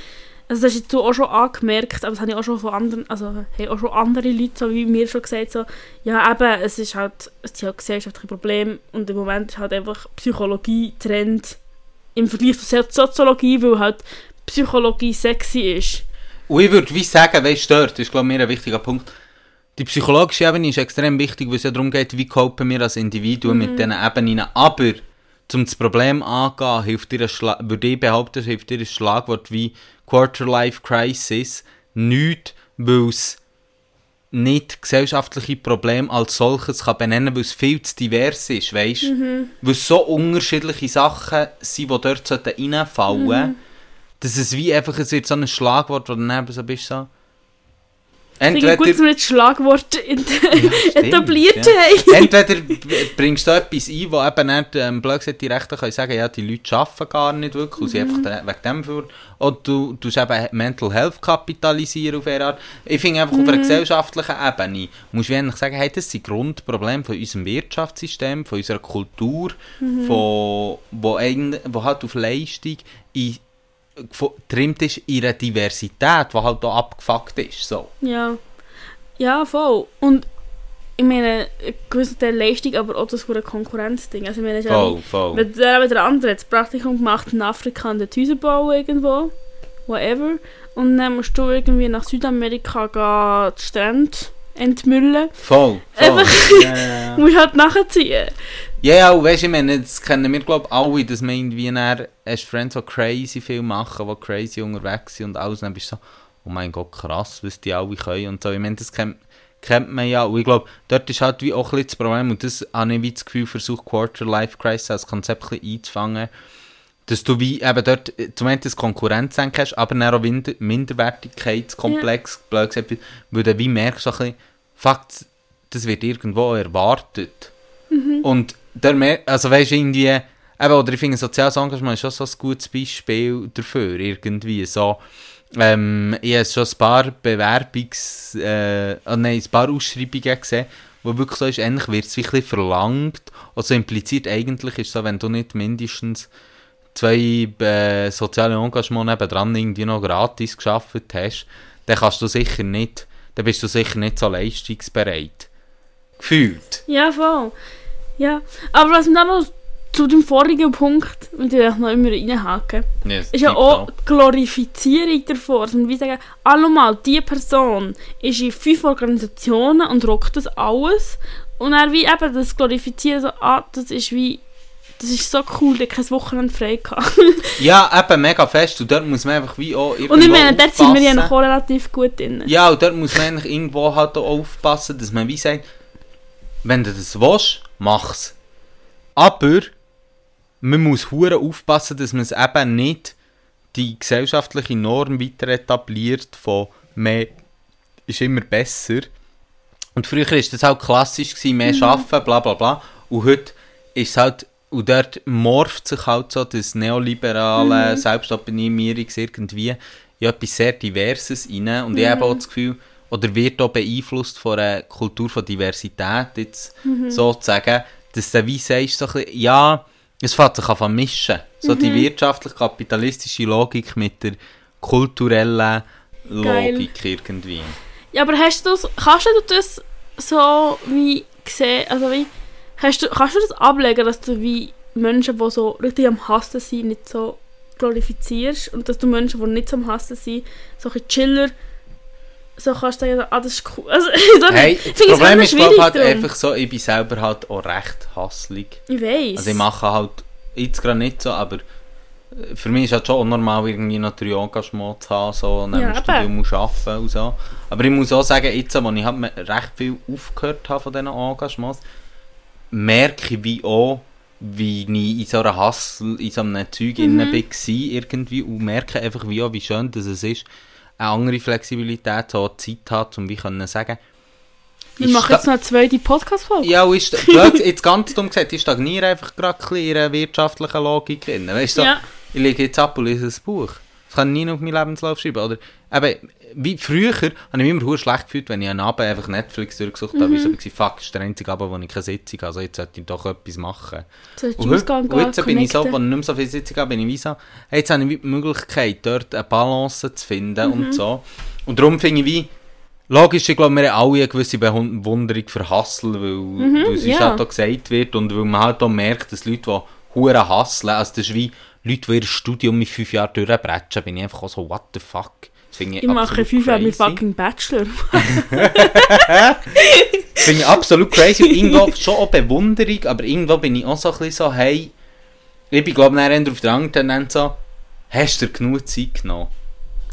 [SPEAKER 1] also das hast du auch schon angemerkt, aber das habe ich auch schon von anderen, also haben auch schon andere Leute, so wie mir schon gesagt, so, ja eben, es ist halt, es ist halt gesellschaftliche Problem und im Moment ist halt einfach Psychologie Trend im Vergleich So- Soziologie, weil halt Psychologie sexy ist.
[SPEAKER 2] Und ich würde wie sagen, weißt du, dort ist glaube ich mir ein wichtiger Punkt. Die psychologische Ebene ist extrem wichtig, weil es ja darum geht, wie copen wir als Individuen mit diesen Ebenen. Aber, um das Problem anzugehen, hilft dir ein würde ich behaupten, hilft dir ein Schlagwort wie Quarter-Life Crisis nicht, weil es nicht gesellschaftliche Probleme als solches kann benennen, weil es viel zu divers ist, weißt du? Weil es so unterschiedliche Sachen sind, die dort reinfallen sollten, dass es wie einfach, es wird so ein Schlagwort, wo du dann eben so bist, so...
[SPEAKER 1] Finde gut, dass wir jetzt Schlagworte in
[SPEAKER 2] stimmt,
[SPEAKER 1] etabliert
[SPEAKER 2] ja.
[SPEAKER 1] haben.
[SPEAKER 2] Entweder bringst du etwas ein, wo eben nicht, ähm, blöd gesagt, die Rechte können sagen, ja, die Leute arbeiten gar nicht wirklich, und sie einfach
[SPEAKER 1] Mhm.
[SPEAKER 2] de- wegen dem für, oder du tust eben Mental Health kapitalisieren auf eine Art. Ich finde einfach auf einer
[SPEAKER 1] Mhm.
[SPEAKER 2] gesellschaftlichen Ebene, musst du eigentlich sagen, hey, das sind Grundprobleme von unserem Wirtschaftssystem, von unserer Kultur,
[SPEAKER 1] Mhm.
[SPEAKER 2] von, wo, wo halt auf Leistung in, getrimmt ist in einer Diversität, die halt auch abgefuckt ist, so.
[SPEAKER 1] Ja. Ja, voll. Und ich meine, ein gewisser Teil Leistung, aber auch das für ein Konkurrenzding. Also ich meine, es ist ja
[SPEAKER 2] Voll, voll.
[SPEAKER 1] wenn der wieder andere hat das Praktikum gemacht in Afrika an den bauen irgendwo, whatever. Und dann musst du irgendwie nach Südamerika gehen, die Strände entmüllen.
[SPEAKER 2] Voll, voll.
[SPEAKER 1] Einfach-
[SPEAKER 2] Ja, ja, ja.
[SPEAKER 1] Du musst halt nachziehen.
[SPEAKER 2] Ja, ja, weisst du, ich meine, das kennen wir, glaube ich, alle, dass man irgendwie dann, hast Friends, die crazy viel machen, die crazy unterwegs sind und alles, und dann bist du so, oh mein Gott, krass, was die alle können und so. Ich meine, das kennt, kennt man ja, und ich glaube, dort ist halt wie auch ein bisschen das Problem, und das habe ich wie das Gefühl, versucht Quarter-Life-Crisis als Konzept ein bisschen einzufangen, dass du wie eben dort äh, zum einen das Konkurrenzdenken hast, aber dann auch Wind- Minderwertigkeitskomplex, blöd gesagt, weil du wie merkst, so ein bisschen, fuck, das wird irgendwo erwartet.
[SPEAKER 1] Mhm.
[SPEAKER 2] Und der, also weißt du, irgendwie, eben, oder ich finde, soziales Engagement ist schon so ein gutes Beispiel dafür, irgendwie, so, ähm, ich habe schon ein paar Bewerbungs-, äh, ah, nein, ein paar Ausschreibungen gesehen, wo wirklich so ist, eigentlich wird es wirklich verlangt, also impliziert eigentlich ist so, wenn du nicht mindestens zwei äh, soziale Engagement nebendran irgendwie noch gratis geschafft hast, dann kannst du sicher nicht, dann bist du sicher nicht so leistungsbereit. Gefühlt.
[SPEAKER 1] Ja, voll. Ja, aber was mir dann noch zu dem vorigen Punkt, dem ich noch immer reinhaken,
[SPEAKER 2] Yes,
[SPEAKER 1] ist ja auch die Glorifizierung davor. Also man wie sagen, allemal, diese Person ist in fünf Organisationen und rockt das alles. Und dann wie eben das Glorifizieren, so, ah, das ist wie, das ist so cool, der hat kein Wochenende frei gehabt.
[SPEAKER 2] Ja, eben mega fest. Und dort muss man einfach wie auch irgendwo
[SPEAKER 1] Und ich meine, dort sind wir ja noch relativ gut drin.
[SPEAKER 2] Ja, und dort muss man eigentlich irgendwo halt auch aufpassen, dass man wie sagt, wenn du das willst, mach's. Aber man muss hure aufpassen, dass man es eben nicht die gesellschaftliche Norm weiter etabliert von mehr ist immer besser. Und früher war das halt klassisch, gewesen, mehr arbeiten, bla bla bla. Und heute ist es halt, und dort morpht sich halt so das neoliberale Selbstoptimierungs irgendwie in etwas sehr Diverses rein. Und ich habe auch das Gefühl, oder wird auch beeinflusst von einer Kultur von Diversität, jetzt sozusagen, dass du wie sagst, so ein bisschen, ja, es fängt sich an zu mischen. So die wirtschaftlich-kapitalistische Logik mit der kulturellen
[SPEAKER 1] Geil.
[SPEAKER 2] Logik irgendwie.
[SPEAKER 1] Ja, aber hast du das, kannst du das so wie sehen, also wie, hast du, kannst du das ablegen, dass du wie Menschen, die so richtig am Hassen sind, nicht so glorifizierst und dass du Menschen, die nicht so am Hassen sind, so ein chiller, so kannst du sagen, ah, das ist cool. Also, so,
[SPEAKER 2] Hey, das Problem ist glaub,
[SPEAKER 1] schwierig
[SPEAKER 2] halt einfach so, ich bin selber halt auch recht hasslig.
[SPEAKER 1] Ich weiss.
[SPEAKER 2] Also ich mache halt jetzt gerade nicht so, aber äh, für mich ist halt schon unnormal, irgendwie noch drei Engagement zu haben, so, neben
[SPEAKER 1] Ja,
[SPEAKER 2] dem. Studium muss arbeiten und so. Aber ich muss auch sagen, jetzt, wo ich halt recht viel aufgehört habe von diesen Engagements, merke ich wie auch, wie ich in so einer Hassel, in so einem Zeug
[SPEAKER 1] Mhm.
[SPEAKER 2] war irgendwie und merke einfach wie auch, wie schön dass es ist, eine andere Flexibilität, so Zeit hat, um wie können sagen,
[SPEAKER 1] wir
[SPEAKER 2] ich
[SPEAKER 1] machen jetzt noch eine zweite Podcast-Folge.
[SPEAKER 2] ja, und ist, blöd, jetzt ganz dumm gesagt, ich stagniere einfach gerade ein in einer wirtschaftlichen Logik drin. Weißt du, so,
[SPEAKER 1] Ja.
[SPEAKER 2] ich lege jetzt ab und lese ein Buch. Das kann ich nie auf meinen Lebenslauf schreiben. Oder, eben, wie früher habe ich mich immer schlecht gefühlt, wenn ich einen Abend einfach Netflix durchgesucht habe.
[SPEAKER 1] Mhm.
[SPEAKER 2] Ich so, fuck, das ist der einzige Abend, wo ich keine Sitzung habe. Also jetzt sollte ich doch etwas machen.
[SPEAKER 1] Sollst
[SPEAKER 2] Und heute, und jetzt bin ich so, wenn ich nicht mehr so viel Sitzung habe, bin ich wie so, hey, jetzt habe ich die Möglichkeit, dort eine Balance zu finden
[SPEAKER 1] Mhm.
[SPEAKER 2] und so. Und darum finde ich wie, logisch, ich glaube, wir haben alle eine gewisse Bewunderung für Hassel, weil, weil es uns
[SPEAKER 1] Mhm, ja.
[SPEAKER 2] halt auch gesagt wird und weil man halt auch merkt, dass Leute, die hure hasseln, also das ist wie Leute, die ihr Studium mit fünf Jahren durchbrechen, bin ich einfach auch so, what the fuck. Das finde ich,
[SPEAKER 1] Ich mache fünf Jahre mit fucking Bachelor.
[SPEAKER 2] Finde ich absolut crazy. Und irgendwo schon auch Bewunderung, aber irgendwo bin ich auch so ein bisschen so, hey, ich bin glaube ich auf der anderen so, hast du genug Zeit genommen?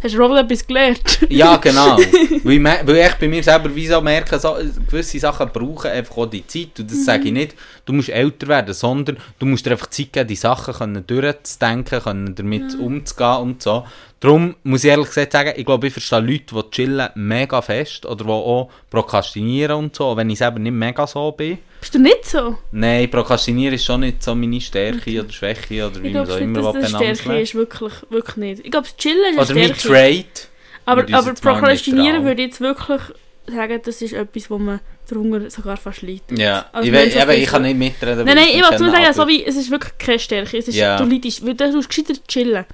[SPEAKER 1] Hast du Robert etwas gelernt?
[SPEAKER 2] Ja, genau. weil, weil ich bei mir selber wie so merke, so, gewisse Sachen brauchen einfach auch die Zeit. Und das sage ich nicht, du musst älter werden, sondern du musst dir einfach Zeit geben, die Sachen können durchzudenken, können damit umzugehen und so. Darum muss ich ehrlich gesagt sagen, ich glaube, ich verstehe Leute, die chillen mega fest oder die auch prokrastinieren und so, wenn ich selber nicht mega so bin.
[SPEAKER 1] Bist du nicht so?
[SPEAKER 2] Nein, Prokrastinieren ist schon nicht so meine Stärke oder Schwäche oder wie man so
[SPEAKER 1] glaube nicht,
[SPEAKER 2] immer
[SPEAKER 1] dass das
[SPEAKER 2] benannt
[SPEAKER 1] Stärke ist, wirklich, wirklich nicht. Ich glaube, Chillen ist
[SPEAKER 2] Oder mein. Trade.
[SPEAKER 1] Aber, aber Prokrastinieren würde ich jetzt wirklich sagen, das ist etwas, wo man darunter sogar fast leidet.
[SPEAKER 2] Ja,
[SPEAKER 1] Als
[SPEAKER 2] ich, we-
[SPEAKER 1] Mensch,
[SPEAKER 2] eben,
[SPEAKER 1] was
[SPEAKER 2] ich kann nicht mitreden.
[SPEAKER 1] Nein, nein,
[SPEAKER 2] ich
[SPEAKER 1] wollte nur sagen, so wie, es ist wirklich keine Stärke. Es ist,
[SPEAKER 2] Ja.
[SPEAKER 1] Du leidest, weil du gescheiter chillen.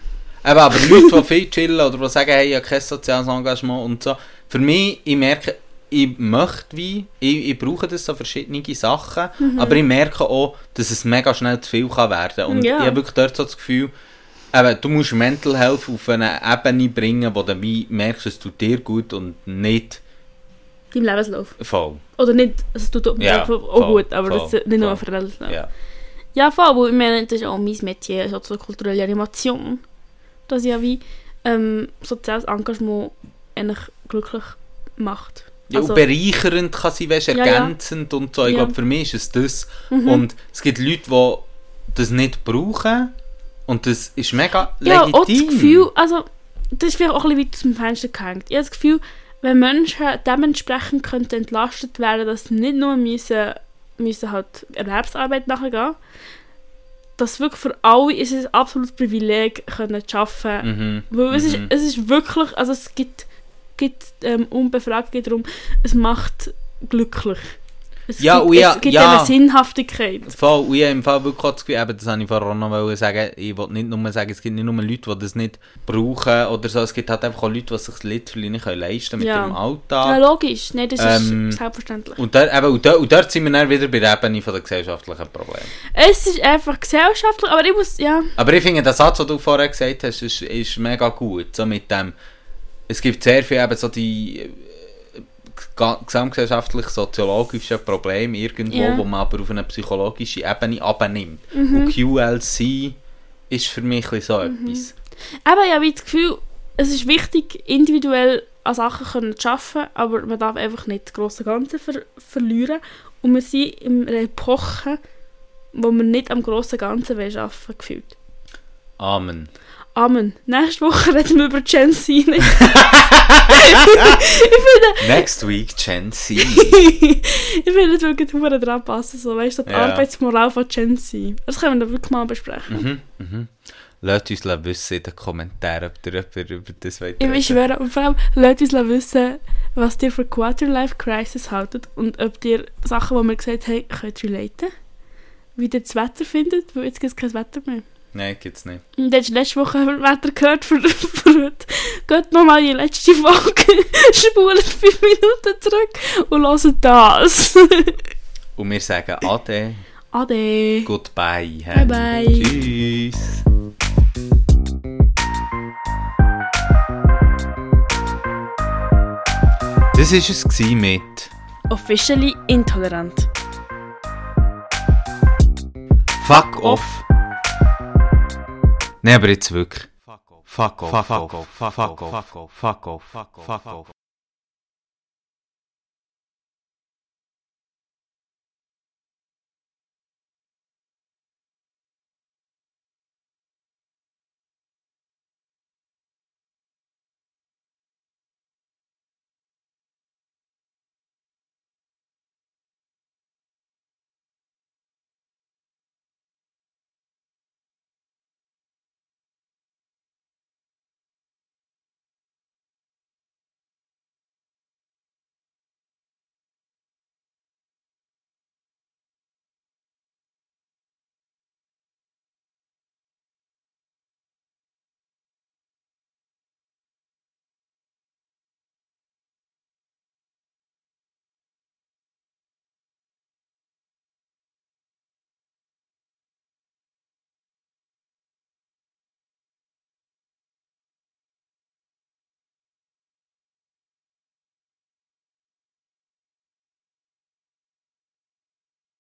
[SPEAKER 2] Eben, aber Leute, die viel chillen oder die sagen, hey, ich habe kein soziales Engagement und so. Für mich, ich merke, ich möchte wie, ich, ich brauche das so verschiedene Sachen,
[SPEAKER 1] Mhm.
[SPEAKER 2] aber ich merke auch, dass es mega schnell zu viel kann werden Und
[SPEAKER 1] Ja.
[SPEAKER 2] ich habe wirklich dort so das Gefühl, eben, du musst Mental Health auf eine Ebene bringen, wo du wie merkst, es tut dir gut und nicht
[SPEAKER 1] Dein Lebenslauf.
[SPEAKER 2] voll.
[SPEAKER 1] Oder nicht, also es tut
[SPEAKER 2] Ja,
[SPEAKER 1] auch
[SPEAKER 2] voll,
[SPEAKER 1] gut, aber das
[SPEAKER 2] voll,
[SPEAKER 1] ist nicht nur
[SPEAKER 2] voll.
[SPEAKER 1] für den Lebenslauf.
[SPEAKER 2] Ja.
[SPEAKER 1] Ja, voll, weil ich meine, das ist auch mein Metier, soziokulturelle Animation. Das ja wie ähm, soziales Engagement eigentlich glücklich macht.
[SPEAKER 2] Ja,
[SPEAKER 1] Also-
[SPEAKER 2] und bereichernd kann sie, weißt,
[SPEAKER 1] Ja, ja.
[SPEAKER 2] ergänzend und so. Ich
[SPEAKER 1] Ja.
[SPEAKER 2] glaube, für mich ist es das.
[SPEAKER 1] Mhm.
[SPEAKER 2] Und es gibt Leute, die das nicht brauchen. Und das ist mega
[SPEAKER 1] Ja,
[SPEAKER 2] legitim.
[SPEAKER 1] auch das Gefühl, also, das ist vielleicht auch ein bisschen weit aus dem Fenster gehängt. Ich habe das Gefühl, wenn Menschen dementsprechend könnten entlastet werden, dass sie nicht nur müssen, müssen halt Erwerbsarbeit nachgehen, dass wirklich für alle ist es ein absolutes Privileg, können zu arbeiten.
[SPEAKER 2] Mhm.
[SPEAKER 1] Weil es, ist,
[SPEAKER 2] Mhm.
[SPEAKER 1] es ist wirklich, also es gibt, gibt ähm, unbefragt darum, es macht glücklich. Es
[SPEAKER 2] Ja,
[SPEAKER 1] gibt,
[SPEAKER 2] ja,
[SPEAKER 1] es gibt
[SPEAKER 2] ja.
[SPEAKER 1] eine Sinnhaftigkeit.
[SPEAKER 2] Voll, und ich habe im Fall wirklich auch das Gefühl, eben, das habe ich vorher auch noch sagen, ich wollte nicht nur sagen, es gibt nicht nur Leute, die das nicht brauchen oder so, es gibt halt einfach auch Leute, die sich das literally nicht können leisten mit
[SPEAKER 1] Ja.
[SPEAKER 2] ihrem
[SPEAKER 1] Ja,
[SPEAKER 2] Alltag.
[SPEAKER 1] logisch. Nein, das
[SPEAKER 2] Ähm,
[SPEAKER 1] ist selbstverständlich.
[SPEAKER 2] Und, da, eben, und, da, und dort sind wir dann wieder bei der Ebene von der gesellschaftlichen Probleme.
[SPEAKER 1] Es ist einfach gesellschaftlich, aber ich muss, ja,
[SPEAKER 2] Aber ich finde, der Satz, den du vorher gesagt hast, ist, ist mega gut. So mit dem, es gibt sehr viel eben so die ga- gesamtgesellschaftlich-soziologischen Probleme irgendwo,
[SPEAKER 1] Ja.
[SPEAKER 2] wo man aber auf eine psychologische Ebene abnimmt.
[SPEAKER 1] Mhm.
[SPEAKER 2] Und QLC ist für mich so etwas.
[SPEAKER 1] Aber ich habe das Gefühl, es ist wichtig, individuell an Sachen können zu arbeiten, aber man darf einfach nicht das grosse Ganze ver verlieren. Und wir sind in einer Epoche, wo wir nicht am grossen Ganzen arbeiten wollen, gefühlt.
[SPEAKER 2] Amen.
[SPEAKER 1] Amen. Nächste Woche reden wir über Gen Z. ich
[SPEAKER 2] Next week, Gen Z.
[SPEAKER 1] finde, ich finde, es würde gut dran passen, so, weißt du, die
[SPEAKER 2] Ja.
[SPEAKER 1] Arbeitsmoral von Gen Z. Das können wir dann wirklich mal besprechen.
[SPEAKER 2] mhm, mhm. Lasst uns wissen in den Kommentaren, ob ihr über, über das wollt
[SPEAKER 1] Ich schwöre, und vor allem, lasst uns wissen, was ihr für Quarter-Life Crisis haltet und ob ihr Sachen, die wir gesagt haben, könnt relaten. Wie ihr das Wetter findet, weil jetzt gibt es kein Wetter mehr.
[SPEAKER 2] Nein, gibt's nicht.
[SPEAKER 1] Und jetzt letzte Woche über das Wetter gehört für, für heute. Geht nochmal die letzte Folge, spult fünf Minuten zurück und hört das.
[SPEAKER 2] Und wir sagen Ade,
[SPEAKER 1] Ade.
[SPEAKER 2] Goodbye.
[SPEAKER 1] Bye, bye.
[SPEAKER 2] Tschüss. Das war es mit
[SPEAKER 1] Officially intolerant.
[SPEAKER 2] Fuck off. Nein, aber jetzt wirklich. Fuck off. Fuck off. Fuck off.